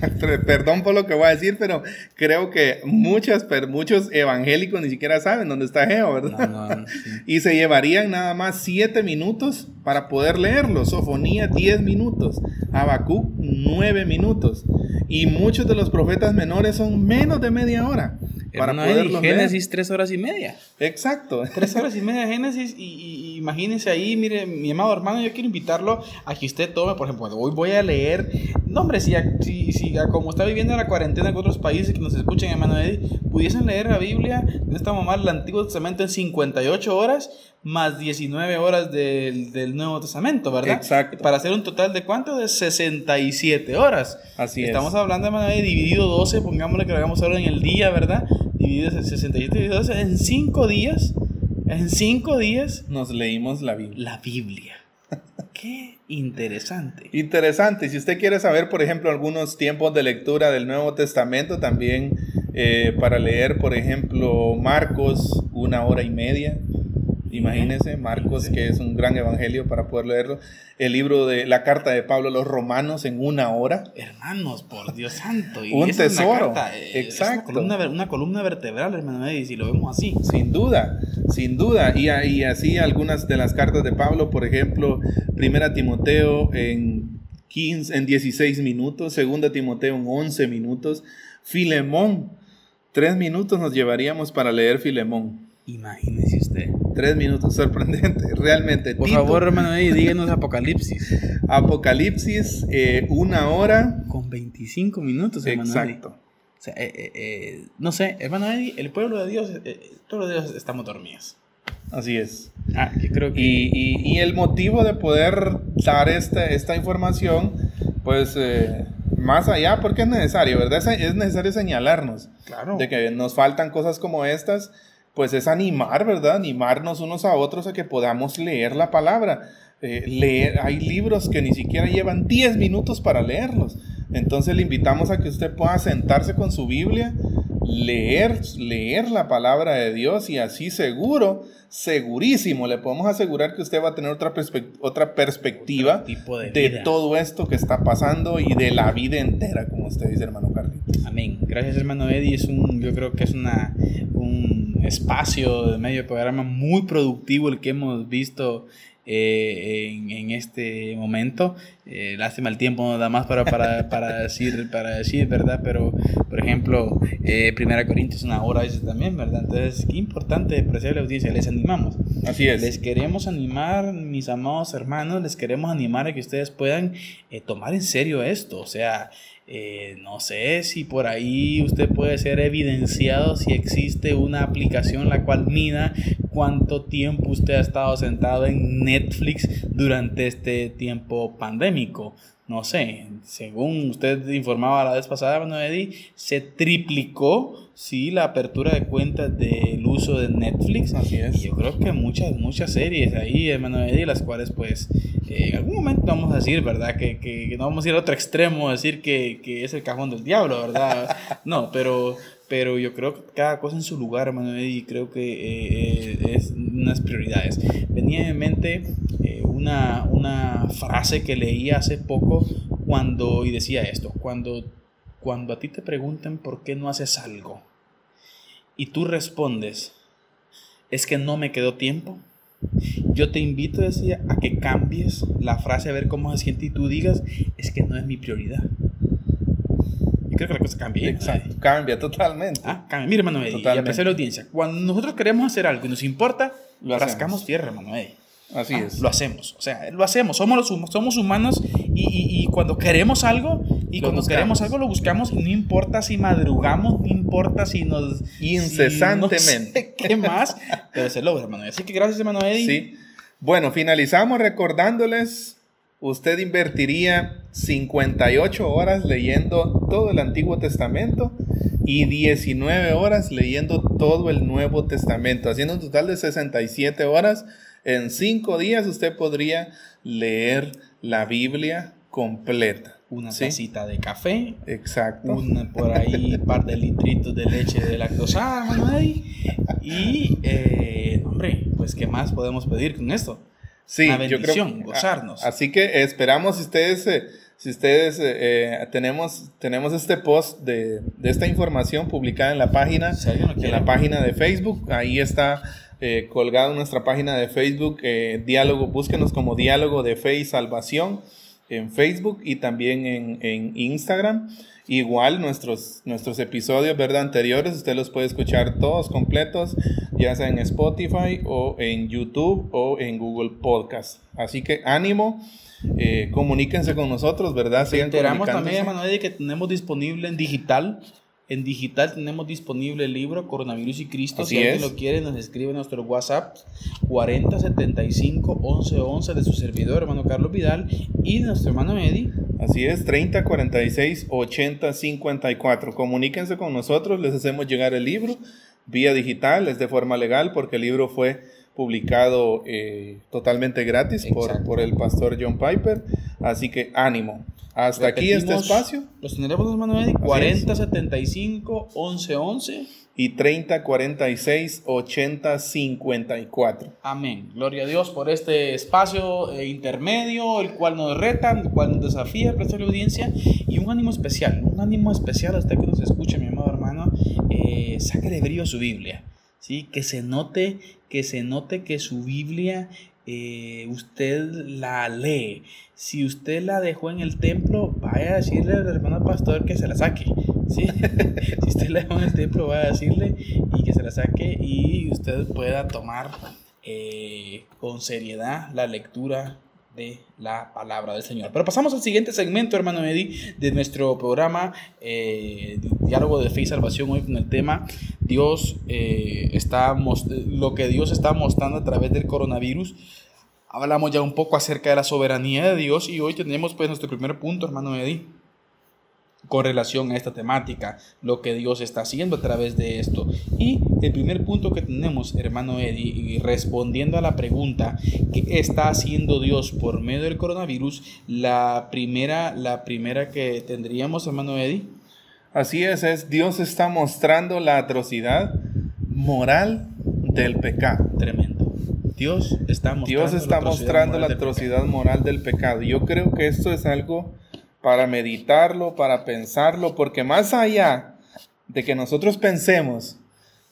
*laughs* perdón por lo que voy a decir, pero creo que muchas, muchos evangélicos ni siquiera saben dónde está Ageo, ¿verdad? No, no, sí. *laughs* Y se llevarían nada más 7 minutos para poder leerlo. Sofonía 10 minutos. Habacuc 9 minutos. Y muchos de los profetas menores son menos de media hora para poderlos leer. Génesis tres horas y media. Exacto. Tres horas y media de *laughs* Génesis y, y- y imagínense ahí, mire, mi amado hermano, yo quiero invitarlo a que usted tome, por ejemplo, hoy voy a leer, no hombre, si, a- si, si a- como está viviendo la cuarentena en otros países que nos escuchen, hermano Eddie, pudiesen leer la Biblia, no estamos mal, el Antiguo Testamento en 58 horas, más 19 horas del, del Nuevo Testamento, ¿verdad? Exacto. Para hacer un total de cuánto? De 67 horas. Así es. Estamos hablando, hermano Eddie, dividido 12, pongámosle que lo hagamos ahora en el día, ¿verdad? Dividido en 67 dividido 12, en 5 días, en 5 días, Nos leímos la Biblia. la Biblia. Qué interesante. Interesante. Si usted quiere saber, por ejemplo, algunos tiempos de lectura del Nuevo Testamento, también eh, para leer, por ejemplo, Marcos, una hora y media. Imagínense, Marcos, que es un gran evangelio para poder leerlo. El libro de la carta de Pablo a los romanos en una hora. Hermanos, por Dios santo. y Un esa es una tesoro. carta, eh, Exacto. una columna, ver- una columna vertebral, hermano Eddie, si lo vemos así. Sin duda, sin duda. Y, y así algunas de las cartas de Pablo, por ejemplo, Primera Timoteo en 15, en 16 minutos, Segunda Timoteo en 11 minutos, Filemón, tres minutos nos llevaríamos para leer Filemón. Imagínese usted. Tres minutos, *laughs* sorprendente, realmente. Por Tito, favor, hermano Eddie, díganos *laughs* Apocalipsis. Apocalipsis, eh, una hora. Con 25 minutos, hermano. Exacto. O sea, eh, eh, eh, no sé, hermano Eddie, el pueblo de Dios, eh, el pueblo de Dios estamos dormidos. Así es. Ah, yo creo que... Y, y- y el motivo de poder dar esta, esta información, pues eh, más allá, porque es necesario, ¿verdad? Es, es necesario señalarnos Claro. de que nos faltan cosas como estas, pues es animar, ¿verdad? Animarnos unos a otros a que podamos leer la palabra. Eh, leer, hay libros que ni siquiera llevan 10 minutos para leerlos. Entonces le invitamos a que usted pueda sentarse con su Biblia, leer, leer la palabra de Dios y así seguro, segurísimo, le podemos asegurar que usted va a tener otra, otra perspectiva tipo de de todo esto que está pasando y de la vida entera, como usted dice, hermano Carlitos. Amén. Gracias, hermano Eddie. Es un, yo creo que es una, un espacio de medio programa muy productivo el que hemos visto eh, en, en este momento. Eh, lástima el tiempo no da más para, para, *laughs* para decir, para decir, ¿verdad? Pero, por ejemplo, eh, Primera Corintios una hora a veces también, ¿verdad? Entonces, qué importante, apreciable audiencia, les animamos. Así es. Les queremos animar, mis amados hermanos, les queremos animar a que ustedes puedan eh, tomar en serio esto. O sea, eh, no sé si por ahí usted puede ser evidenciado si existe una aplicación la cual mida cuánto tiempo usted ha estado sentado en Netflix durante este tiempo pandémico. No sé, según usted informaba la vez pasada, Manuel Eddy, se triplicó sí, la apertura de cuentas del uso de Netflix. Así es. Y yo creo que muchas, muchas series ahí, hermano Eddie, las cuales pues eh, en algún momento vamos a decir, ¿verdad? Que, que- que no vamos a ir al otro extremo, a decir que, que es el cajón del diablo, ¿verdad? *laughs* No, pero, pero yo creo que cada cosa en su lugar, Eddie, y creo que eh, eh, es unas prioridades. Venía en mente eh, una, una frase que leí hace poco cuando, y decía esto, cuando, cuando a ti te preguntan por qué no haces algo y tú respondes, es que no me quedó tiempo. Yo te invito, decía, a que cambies la frase a ver cómo se siente y tú digas, es que no es mi prioridad. Creo que la cosa cambia. Exacto, cambia totalmente. Ah, cambia. Mira, hermano Eddie, y Totalmente. apreciar la audiencia. Cuando nosotros queremos hacer algo y nos importa, Lo rascamos tierra, Eddie. Así Ah, es. Lo hacemos, o sea, lo hacemos, somos, los, somos humanos y, y- y cuando queremos algo, y Lo cuando buscamos. queremos algo lo buscamos y no importa si madrugamos, no importa si nos... Incesantemente. si no sé ¿Qué más? Pero se logra, hermano. Así que gracias, Eddie. Sí. Bueno, finalizamos recordándoles, usted invertiría 58 horas leyendo todo el Antiguo Testamento y 19 horas leyendo todo el Nuevo Testamento, haciendo un total de 67 horas. En 5 días usted podría leer la Biblia completa. Una ¿Sí? tacita de café, Exacto. un por ahí un par de litritos de leche de lactosada, Eddie. Y, eh, hombre, pues, ¿qué más podemos pedir con esto? Sí, yo creo- bendición, gozarnos. a- Así que esperamos si ustedes, eh, si ustedes eh, eh, tenemos, tenemos este post de, de esta información publicada en la página, Si en la página de Facebook, ahí está eh, colgado en nuestra página de Facebook, eh, diálogo, búsquenos como diálogo de fe y salvación en Facebook y también en, en Instagram. Igual nuestros, nuestros episodios ¿verdad? anteriores, usted los puede escuchar todos completos, ya sea en Spotify o en YouTube o en Google Podcast. Así que ánimo, eh, comuníquense con nosotros, ¿verdad? Sigan Enteramos también, Eddie, que tenemos disponible en digital. En digital tenemos disponible el libro Coronavirus y Cristo. Así si alguien es. lo quiere, nos escribe en nuestro WhatsApp 4075 1111 de su servidor, hermano Carlos Vidal, y de nuestro hermano Eddie. Así es, 30 46 80 54. Comuníquense con nosotros, les hacemos llegar el libro vía digital, es de forma legal porque el libro fue publicado eh, totalmente gratis por, por el pastor John Piper. Así que ánimo. Hasta aquí este Repetimos espacio Los teléfonos, es. 4075 1111. y 30 46 80 54. Amén. Gloria a Dios por este espacio eh, intermedio, el cual nos reta, el cual nos desafía, prestar la audiencia y un ánimo especial, un ánimo especial a usted que nos escucha, mi amado hermano. Eh, sáquele brillo a su Biblia, ¿sí? Que se note, que se note que su Biblia eh, usted la lee. Si usted la dejó en el templo, vaya a decirle al hermano pastor que se la saque. *laughs* si usted la dejó en el templo, vaya a decirle y que se la saque y usted pueda tomar eh, con seriedad la lectura de la palabra del Señor. Pero pasamos al siguiente segmento, hermano Eddie, de nuestro programa eh, Diálogo de Fe y Salvación, hoy con el tema Dios eh, está lo que Dios está mostrando a través del coronavirus. Hablamos ya un poco acerca de la soberanía de Dios y hoy tenemos pues nuestro primer punto, hermano Eddie, con relación a esta temática, lo que Dios está haciendo a través de esto. Y el primer punto que tenemos, hermano Eddie, y respondiendo a la pregunta, ¿qué está haciendo Dios por medio del coronavirus? La primera, la primera que tendríamos, hermano Eddie, Así es, es Dios está mostrando la atrocidad moral del pecado. tremendo. Dios está mostrando Dios está la atrocidad mostrando moral la del atrocidad moral del pecado. Yo creo que esto es algo para meditarlo, para pensarlo, porque más allá de que nosotros pensemos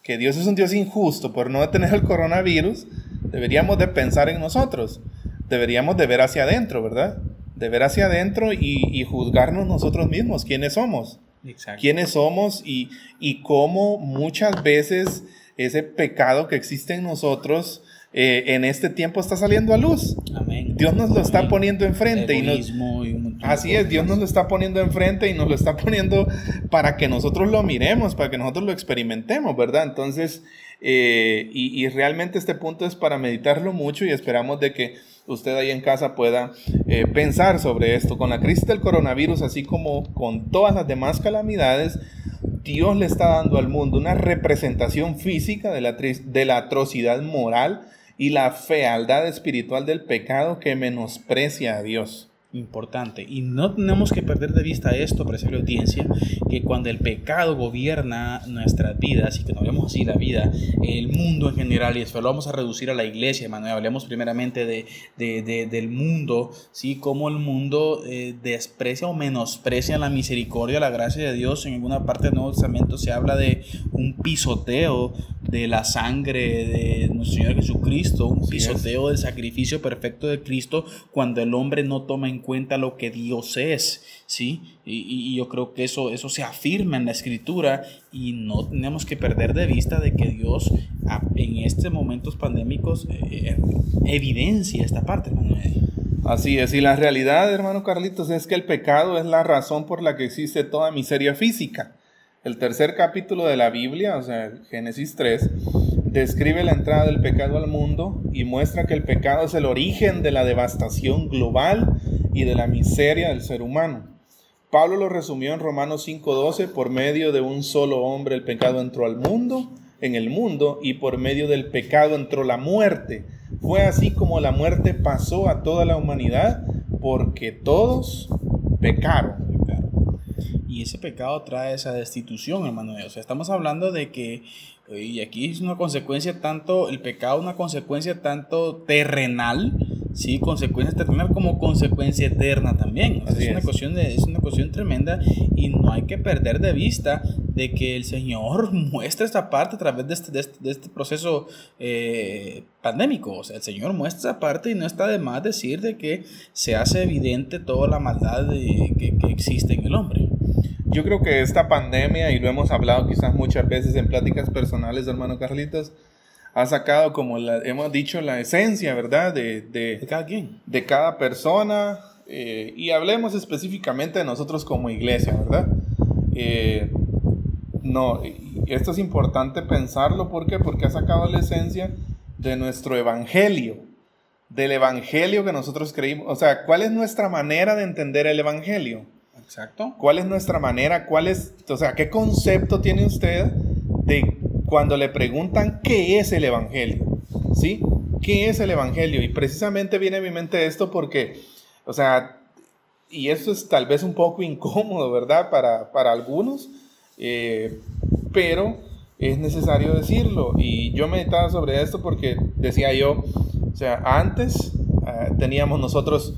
que Dios es un Dios injusto por no tener el coronavirus, deberíamos de pensar en nosotros. Deberíamos de ver hacia adentro, ¿verdad? De ver hacia adentro y, y juzgarnos nosotros mismos, quiénes somos. Exacto. quiénes somos y, y cómo muchas veces ese pecado que existe en nosotros eh, en este tiempo está saliendo a luz. Amén. Dios nos lo está Amén. poniendo enfrente y nos, y Así es, Dios nos lo está poniendo enfrente y nos lo está poniendo para que nosotros lo miremos, para que nosotros lo experimentemos, ¿verdad? Entonces, eh, y, y realmente este punto es para meditarlo mucho y esperamos de que usted ahí en casa pueda eh, pensar sobre esto. Con la crisis del coronavirus, así como con todas las demás calamidades, Dios le está dando al mundo una representación física de la, de la atrocidad moral y la fealdad espiritual del pecado que menosprecia a Dios. importante. Y no tenemos que perder de vista esto, preciosa audiencia, que cuando el pecado gobierna nuestras vidas, y que no hablemos así la vida, el mundo en general, y después lo vamos a reducir a la iglesia, y hablemos primeramente de, de- de- del mundo, ¿sí? Cómo el mundo eh, desprecia o menosprecia la misericordia, la gracia de Dios. En alguna parte del Nuevo Testamento se habla de un pisoteo de la sangre de nuestro Señor Jesucristo, un pisoteo del sacrificio perfecto de Cristo cuando el hombre no toma en cuenta lo que Dios es, ¿sí? Y, y- yo creo que eso, eso se afirma en la escritura y no tenemos que perder de vista de que Dios a- en estos momentos pandémicos eh, evidencia esta parte, hermano. Así es, y la realidad, hermano Carlitos, es que el pecado es la razón por la que existe toda miseria física. El tercer capítulo de la Biblia, o sea, Génesis 3, describe la entrada del pecado al mundo y muestra que el pecado es el origen de la devastación global y de la miseria del ser humano. Pablo lo resumió en Romanos 5:12, por medio de un solo hombre el pecado entró al mundo, en el mundo, y por medio del pecado entró la muerte. Fue así como la muerte pasó a toda la humanidad, porque todos pecaron. Y ese pecado trae esa destitución, hermano. O sea, estamos hablando de que, y aquí es una consecuencia tanto, el pecado una consecuencia tanto terrenal, sí, consecuencia terrenal como consecuencia eterna también. O sea, es, una es. cuestión de, es una cuestión tremenda y no hay que perder de vista de que el Señor *laughs* muestra esta parte a través de este, de este, de este proceso eh, pandémico. O sea, el Señor muestra esta parte y no está de más decir de que se hace evidente toda la maldad de- que, que existe en el hombre. Yo creo que esta pandemia, y lo hemos hablado quizás muchas veces en pláticas personales, hermano Carlitos, ha sacado, como la- hemos dicho, la esencia, ¿verdad? De, De de, cada quien. de cada persona. eh, y hablemos específicamente de nosotros como iglesia, ¿verdad? Eh, no, esto es importante pensarlo, ¿por qué? Porque ha sacado la esencia de nuestro evangelio, del evangelio que nosotros creímos. O sea, ¿cuál es nuestra manera de entender el evangelio? Exacto. ¿Cuál es nuestra manera? ¿Cuál es, o sea, qué concepto tiene usted de cuando le preguntan qué es el evangelio? ¿Sí? ¿Qué es el evangelio? Y precisamente viene a mi mente esto porque, o sea, y esto es tal vez un poco incómodo, ¿verdad? Para, para algunos, eh, pero es necesario decirlo. Y yo meditaba sobre esto porque decía yo, o sea, antes eh, teníamos nosotros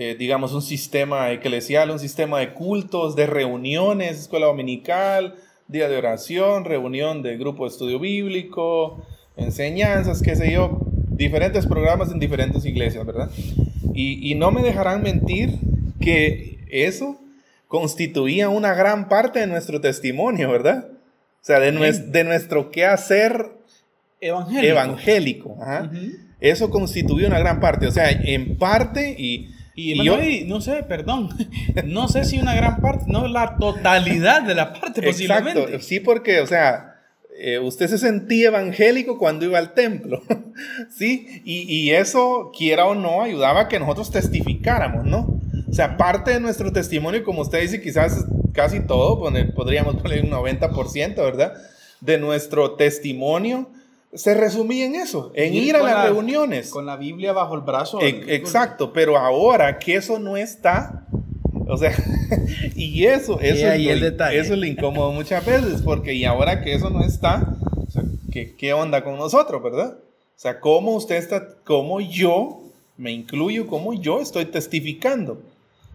eh, digamos, un sistema eclesial, un sistema de cultos, de reuniones, escuela dominical, día de oración, reunión de grupo de estudio bíblico, enseñanzas, qué sé yo, diferentes programas en diferentes iglesias, ¿verdad? Y, y no me dejarán mentir que eso constituía una gran parte de nuestro testimonio, ¿verdad? O sea, de, nues- de nuestro quehacer Evangélico. evangélico. ajá. Eso constituye una gran parte. O sea, en parte y... Y, yo- no sé, perdón, *laughs* no sé si una gran parte, no la totalidad de la parte posiblemente. Exacto, sí, porque, o sea, eh, usted se sentía evangélico cuando iba al templo, *laughs* ¿sí? Y, y eso, quiera o no, ayudaba a que nosotros testificáramos, ¿no? O sea, parte de nuestro testimonio, como usted dice, quizás casi todo, poner- podríamos poner un 90%, ¿verdad? De nuestro testimonio se resumía en eso, en ir a las la- reuniones. Con la Biblia bajo el brazo. E- Exacto, pero ahora que eso no está, o sea, *laughs* y eso, eso, es el lo, detalle. eso es lo incómodo muchas veces, porque y ahora que eso no está, o sea, ¿qué, qué onda con nosotros, verdad? O sea, cómo usted está, cómo yo, me incluyo, cómo yo estoy testificando.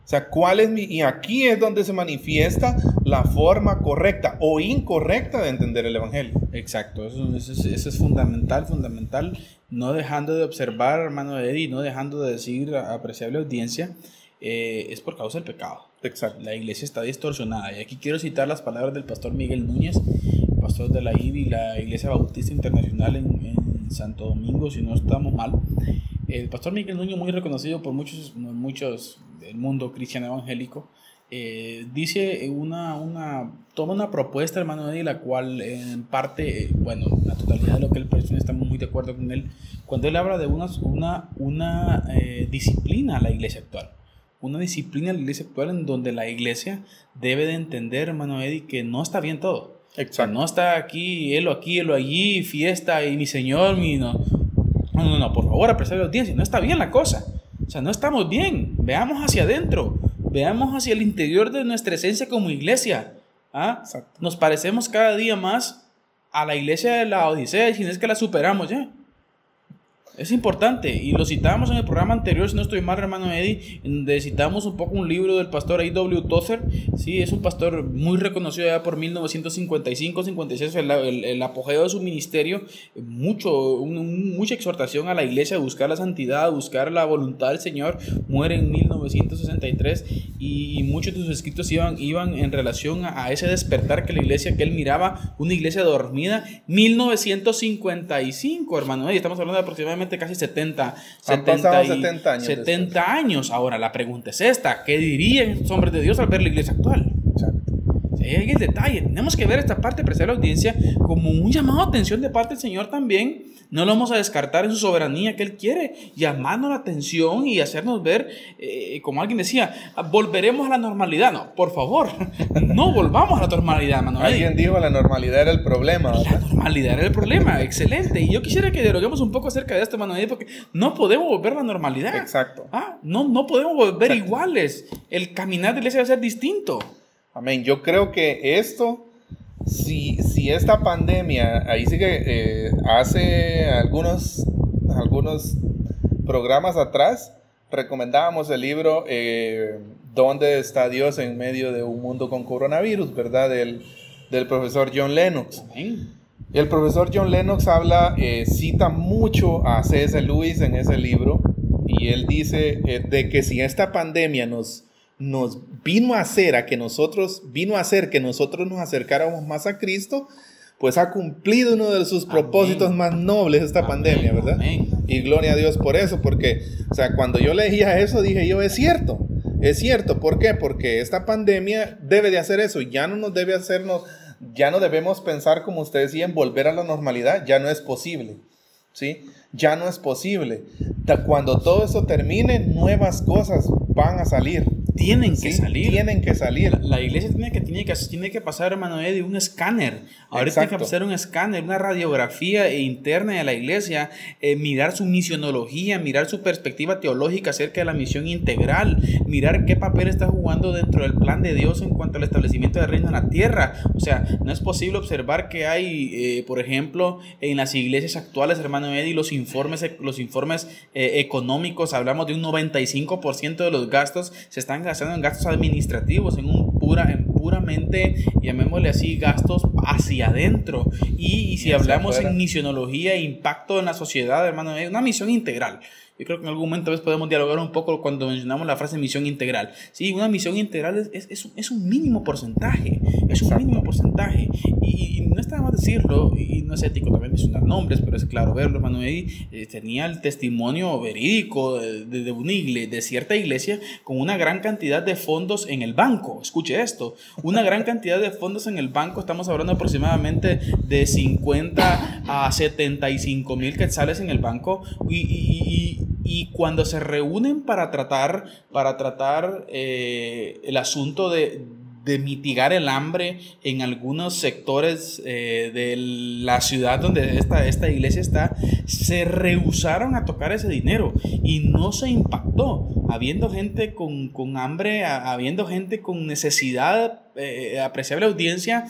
O sea, ¿cuál es mi...? Y aquí es donde se manifiesta la forma correcta o incorrecta de entender el Evangelio. Exacto, eso, eso es, eso es fundamental, fundamental, no dejando de observar, hermano Eddie, no dejando de decir a apreciable audiencia, eh, es por causa del pecado. Exacto. La iglesia está distorsionada. Y aquí quiero citar las palabras del pastor Miguel Núñez, pastor de la IBI, la Iglesia Bautista Internacional en, en Santo Domingo, si no estamos mal. El pastor Miguel Núñez, muy reconocido por muchos, muchos del mundo cristiano evangélico, eh, dice una, una, toma una propuesta, hermano Eddie, la cual en parte, eh, bueno, la totalidad de lo que él presenta estamos muy de acuerdo con él, cuando él habla de una, una, una eh, disciplina a la iglesia actual una disciplina en la iglesia actual en donde la iglesia debe de entender, hermano Eddie, que no está bien todo. Exacto. no está aquí, él o aquí, él allí, fiesta y mi señor, mi no. No, no, no, por favor, apreciar la audiencia, no está bien la cosa. O sea, no estamos bien. Veamos hacia adentro, veamos hacia el interior de nuestra esencia como iglesia. ¿Ah? Exacto. Nos parecemos cada día más a la iglesia de la Odisea y si no es que la superamos ya. Es importante, y lo citamos en el programa anterior, si no estoy mal, hermano Eddie, donde citamos un poco un libro del pastor A.W. Tozer. Sí, es un pastor muy reconocido ya por 1955-56, el, el, apogeo de su ministerio. Mucho, mucha exhortación a la iglesia a buscar la santidad, buscar la voluntad del Señor. Muere en 1963 y muchos de sus escritos iban, iban en relación a, a ese despertar que la iglesia, que él miraba, una iglesia dormida. 1955, hermano Eddie, estamos hablando de aproximadamente casi 70, Han pasado y- 70 años 70 años. Ahora, la pregunta es esta: ¿qué dirían estos hombres de Dios al ver la iglesia actual? Ahí el detalle. Tenemos que ver esta parte, prestar la audiencia, como un llamado a atención de parte del Señor también. No lo vamos a descartar en su soberanía que Él quiere, llamarnos la atención y hacernos ver, eh, como alguien decía, volveremos a la normalidad. No, por favor, *laughs* no volvamos a la normalidad, Manuel. Alguien dijo la normalidad era el problema, La ¿verdad? normalidad era el problema, excelente. Y yo quisiera que dialoguemos un poco acerca de esto, Manuel, porque no podemos volver a la normalidad. Exacto. Ah, no, no podemos volver Exacto. iguales. El caminar de la iglesia debe ser distinto. Amén. Yo creo que esto, si, si esta pandemia, ahí sí que eh, hace algunos, algunos programas atrás, recomendábamos el libro eh, ¿Dónde está Dios en medio de un mundo con coronavirus? ¿Verdad? Del, del profesor John Lennox. Amén. El profesor John Lennox habla, eh, cita mucho a C.S. Lewis en ese libro y él dice eh, de que si esta pandemia nos, nos vino a hacer a que nosotros, vino a hacer que nosotros nos acercáramos más a Cristo, pues ha cumplido uno de sus propósitos más nobles esta Amén, pandemia, ¿verdad? amén. Y gloria a Dios por eso, porque, o sea, cuando yo leía eso dije yo, es cierto, es cierto, ¿por qué? Porque esta pandemia debe de hacer eso, ya no nos debe hacernos, ya no debemos pensar como usted decía en volver a la normalidad, ya no es posible, ¿sí? Ya no es posible. Cuando todo eso termine, nuevas cosas van a salir. Tienen que ¿sí? salir. Tienen que salir. La iglesia tiene que, tiene que, tiene que pasar, hermano Eddie, un escáner. Ahorita tiene que pasar un escáner, una radiografía interna de la iglesia, eh, mirar su misionología, mirar su perspectiva teológica acerca de la misión integral, mirar qué papel está jugando dentro del plan de Dios en cuanto al establecimiento del reino en la tierra. O sea, no es posible observar que hay, eh, por ejemplo, en las iglesias actuales, hermano Eddie, los informes, los informes eh, económicos, hablamos de un 95% de los gastos se están gastando en gastos administrativos, en un pura, en puramente, llamémosle así, gastos hacia adentro. Y, y si hablamos en misionología e impacto en la sociedad, hermano, es una misión integral. Yo creo que en algún momento a veces podemos dialogar un poco cuando mencionamos la frase misión integral. Sí, una misión integral es, es, es un- es un mínimo porcentaje, es un Exacto. mínimo porcentaje. Y, y no está más decirlo, y no es ético también mencionar nombres, pero es claro verlo, Eddie, eh, tenía el testimonio verídico de, de, de una igle- de cierta iglesia con una gran cantidad de fondos en el banco. Escuche esto, una gran *laughs* cantidad de fondos en el banco, estamos hablando aproximadamente de 50 a 75 mil quetzales en el banco y, y- y- y cuando se reúnen para tratar, para tratar eh, el asunto de, mitigar el hambre en algunos sectores eh, de la ciudad donde esta, esta iglesia está, se rehusaron a tocar ese dinero y no se impactó. Habiendo gente con, con hambre, habiendo gente con necesidad, eh, apreciable audiencia,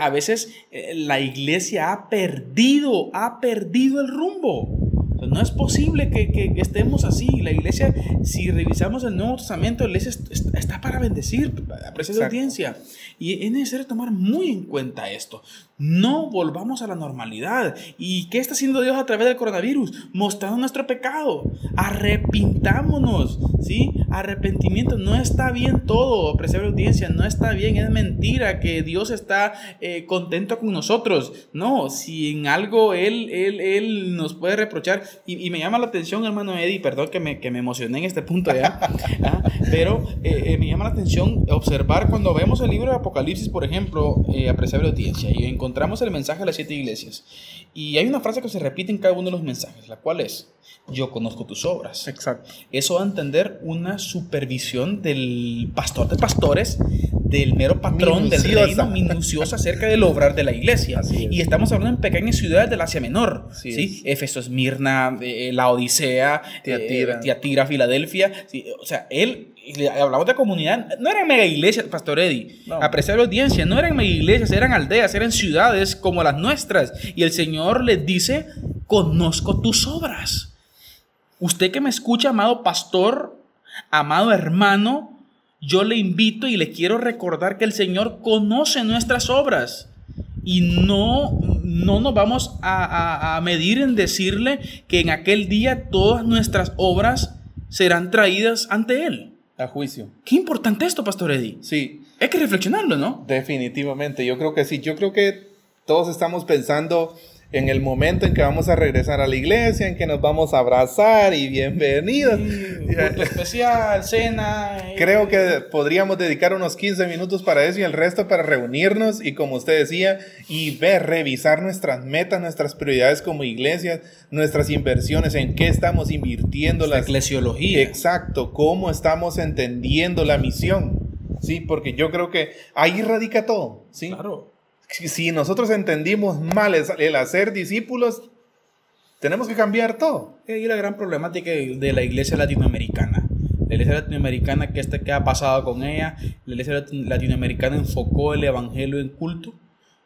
a veces la iglesia ha perdido, ha perdido el rumbo. No es posible que, que- estemos así. La iglesia, si revisamos el Nuevo Testamento, la iglesia est- est- está para bendecir, apreciable Exacto. audiencia. Y es necesario tomar muy en cuenta esto. No volvamos a la normalidad. ¿Y qué está haciendo Dios a través del coronavirus? Mostrando nuestro pecado. Arrepintámonos. ¿Sí? Arrepentimiento. No está bien todo, apreciable audiencia. No está bien. Es mentira que Dios está eh, contento con nosotros. No, si en algo Él, él, él nos puede reprochar. Y, y me llama la atención, hermano Eddie, perdón que me, que me emocioné en este punto ya. *laughs* ¿ah? Pero eh, eh, me llama la atención observar cuando vemos el libro de Apocalipsis, por ejemplo, apreciable audiencia, y el mensaje de las siete iglesias. Y hay una frase que se repite en cada uno de los mensajes, la cual es, yo conozco tus obras. Exacto. Eso va a entender una supervisión del pastor de pastores, del mero patrón del Minuciosa. reino, minuciosa acerca del obrar de la iglesia. Es. Y estamos hablando en pequeñas ciudades del Asia Menor. Así ¿sí? Éfeso, Esmirna, eh, la Odisea, Tiatira. eh, Tiatira, Filadelfia. Sí, o sea, él, y hablamos de comunidad, no eran mega iglesias, Pastor Eddie. No. Apreciar la audiencia, no eran mega iglesias, eran aldeas, eran ciudades como las nuestras. Y el Señor les dice, conozco tus obras. Usted que me escucha, amado pastor, amado hermano, yo le invito y le quiero recordar que el Señor conoce nuestras obras. Y no, no nos vamos a, a- a medir en decirle que en aquel día todas nuestras obras serán traídas ante Él. A juicio. Qué importante esto, Pastor Eddie. Sí, Hay que reflexionarlo, ¿no? definitivamente. Yo creo que sí. Yo creo que todos estamos pensando en el momento en que vamos a regresar a la iglesia, en que nos vamos a abrazar y bienvenidos. *laughs* Culto especial, cena. Creo que podríamos dedicar unos 15 minutos para eso y el resto para reunirnos y como usted decía, y ver, revisar nuestras metas, nuestras prioridades como iglesias, nuestras inversiones, en qué estamos invirtiendo la eclesiología. Exacto, cómo estamos entendiendo la misión. Sí, porque yo creo que ahí radica todo. ¿sí? Claro. Si, nosotros entendimos mal el, hacer discípulos, tenemos que cambiar todo. Y la gran problemática de la iglesia latinoamericana. La iglesia latinoamericana, ¿qué, está, qué ha pasado con ella? La iglesia latinoamericana enfocó el evangelio en culto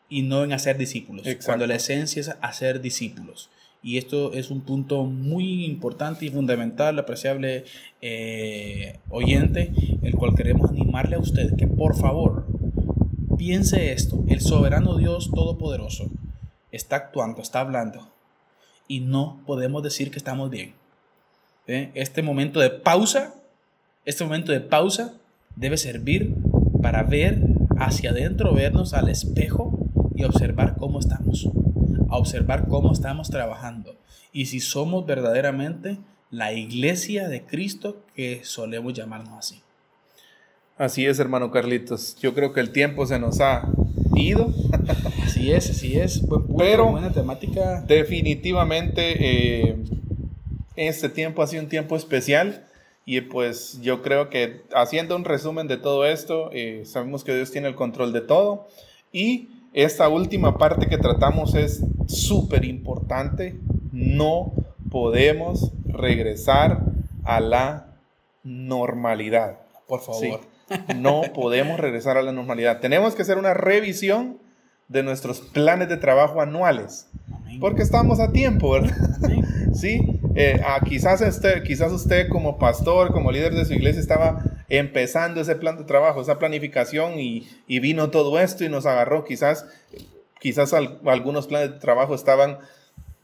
y no en hacer discípulos. Exacto. Cuando la esencia es hacer discípulos. Y esto es un punto muy importante y fundamental, apreciable eh, oyente, el cual queremos animarle a usted que por favor piense esto. El soberano Dios Todopoderoso está actuando, está hablando. Y no podemos decir que estamos bien. ¿Eh? Este momento de pausa, este momento de pausa debe servir para ver hacia adentro, vernos al espejo y observar cómo estamos. A observar cómo estamos trabajando. Y si somos verdaderamente la iglesia de Cristo que solemos llamarnos así. Así es, hermano Carlitos. Yo creo que el tiempo se nos ha ido. *laughs* Así es, así es. Buen punto, Pero- buena temática. Definitivamente eh, este tiempo ha sido un tiempo especial y pues yo creo que haciendo un resumen de todo esto, eh, sabemos que Dios tiene el control de todo y esta última parte que tratamos es súper importante. No podemos regresar a la normalidad. Por favor. Sí, no podemos regresar a la normalidad. Tenemos que hacer una revisión de nuestros planes de trabajo anuales. Amén. Porque estamos a tiempo, ¿verdad? Amén. *laughs* Sí, eh, ah, quizás, usted, quizás usted como pastor, como líder de su iglesia, estaba empezando ese plan de trabajo, esa planificación y, y vino todo esto y nos agarró. Quizás, quizás al- algunos planes de trabajo estaban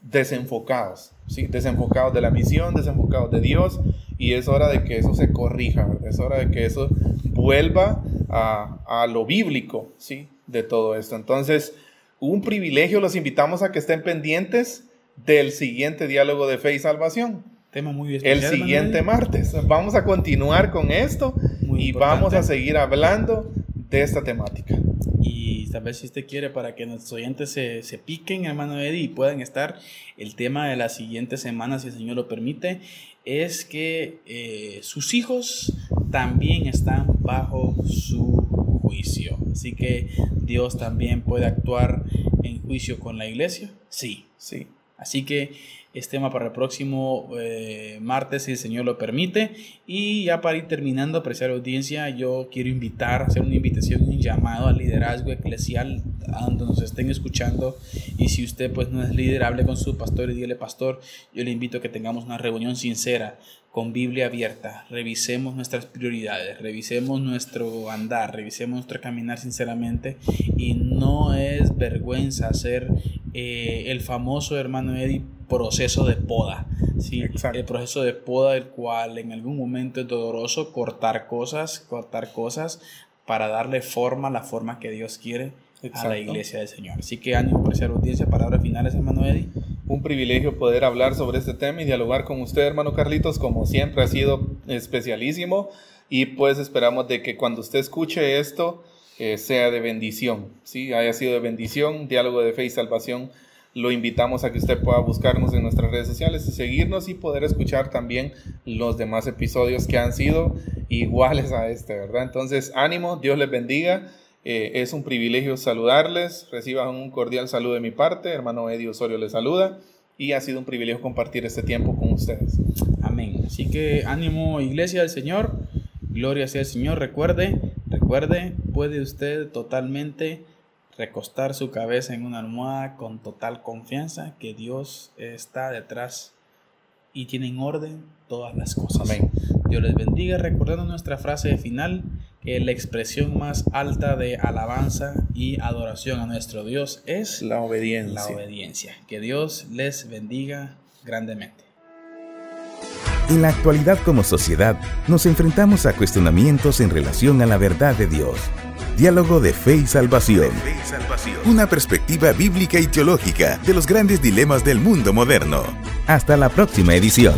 desenfocados, ¿sí? desenfocados de la misión, desenfocados de Dios y es hora de que eso se corrija, ¿verdad? es hora de que eso vuelva a, a lo bíblico ¿sí? de todo esto. Entonces, un privilegio, los invitamos a que estén pendientes del siguiente diálogo de fe y salvación. Tema muy El especial. siguiente Manuel. martes. Vamos a continuar con esto Muy y importante. vamos a seguir hablando de esta temática. Y tal vez si usted quiere para que nuestros oyentes se, se piquen, hermano Eddie, y puedan estar, el tema de la siguiente semana, si el Señor lo permite, es que eh, sus hijos también están bajo su juicio. Así que Dios también puede actuar en juicio con la iglesia. Sí, Sí. Así que es tema para el próximo eh, martes, si el Señor lo permite. Y ya para ir terminando, apreciar audiencia, yo quiero invitar, hacer una invitación, un llamado al liderazgo eclesial a donde nos estén escuchando. Y si usted pues no es líder, hable con su pastor y dígale, pastor, yo le invito a que tengamos una reunión sincera con Biblia abierta, revisemos nuestras prioridades, revisemos nuestro andar, revisemos nuestro caminar sinceramente y no es vergüenza hacer eh, el famoso hermano Eddie proceso de poda, ¿sí? Exacto. el proceso de poda el cual en algún momento es doloroso cortar cosas, cortar cosas para darle forma, la forma que Dios quiere a la iglesia del Señor. Así que ánimo, apreciar audiencia, palabras finales, hermano Eddie. Un privilegio poder hablar sobre este tema y dialogar con usted, hermano Carlitos, como siempre ha sido especialísimo. Y pues esperamos de que cuando usted escuche esto eh, sea de bendición, ¿sí? haya sido de bendición, diálogo de fe y salvación. Lo invitamos a que usted pueda buscarnos en nuestras redes sociales y seguirnos y poder escuchar también los demás episodios que han sido iguales a este, ¿verdad? Entonces, ánimo, Dios les bendiga. Eh, es un privilegio saludarles. Reciban un cordial saludo de mi parte. Hermano Eddie Osorio les saluda. Y ha sido un privilegio compartir este tiempo con ustedes. Amén. Así que ánimo, iglesia del Señor. Gloria sea el Señor. Recuerde, recuerde, puede usted totalmente recostar su cabeza en una almohada con total confianza que Dios está detrás y tiene en orden todas las cosas. Amén. Dios les bendiga. Recordando nuestra frase de final, que la expresión más alta de alabanza y adoración a nuestro Dios es La obediencia. la obediencia. Que Dios les bendiga grandemente. En la actualidad como sociedad nos enfrentamos a cuestionamientos en relación a la verdad de Dios. Diálogo de fe y salvación. Una perspectiva bíblica y teológica de los grandes dilemas del mundo moderno. Hasta la próxima edición.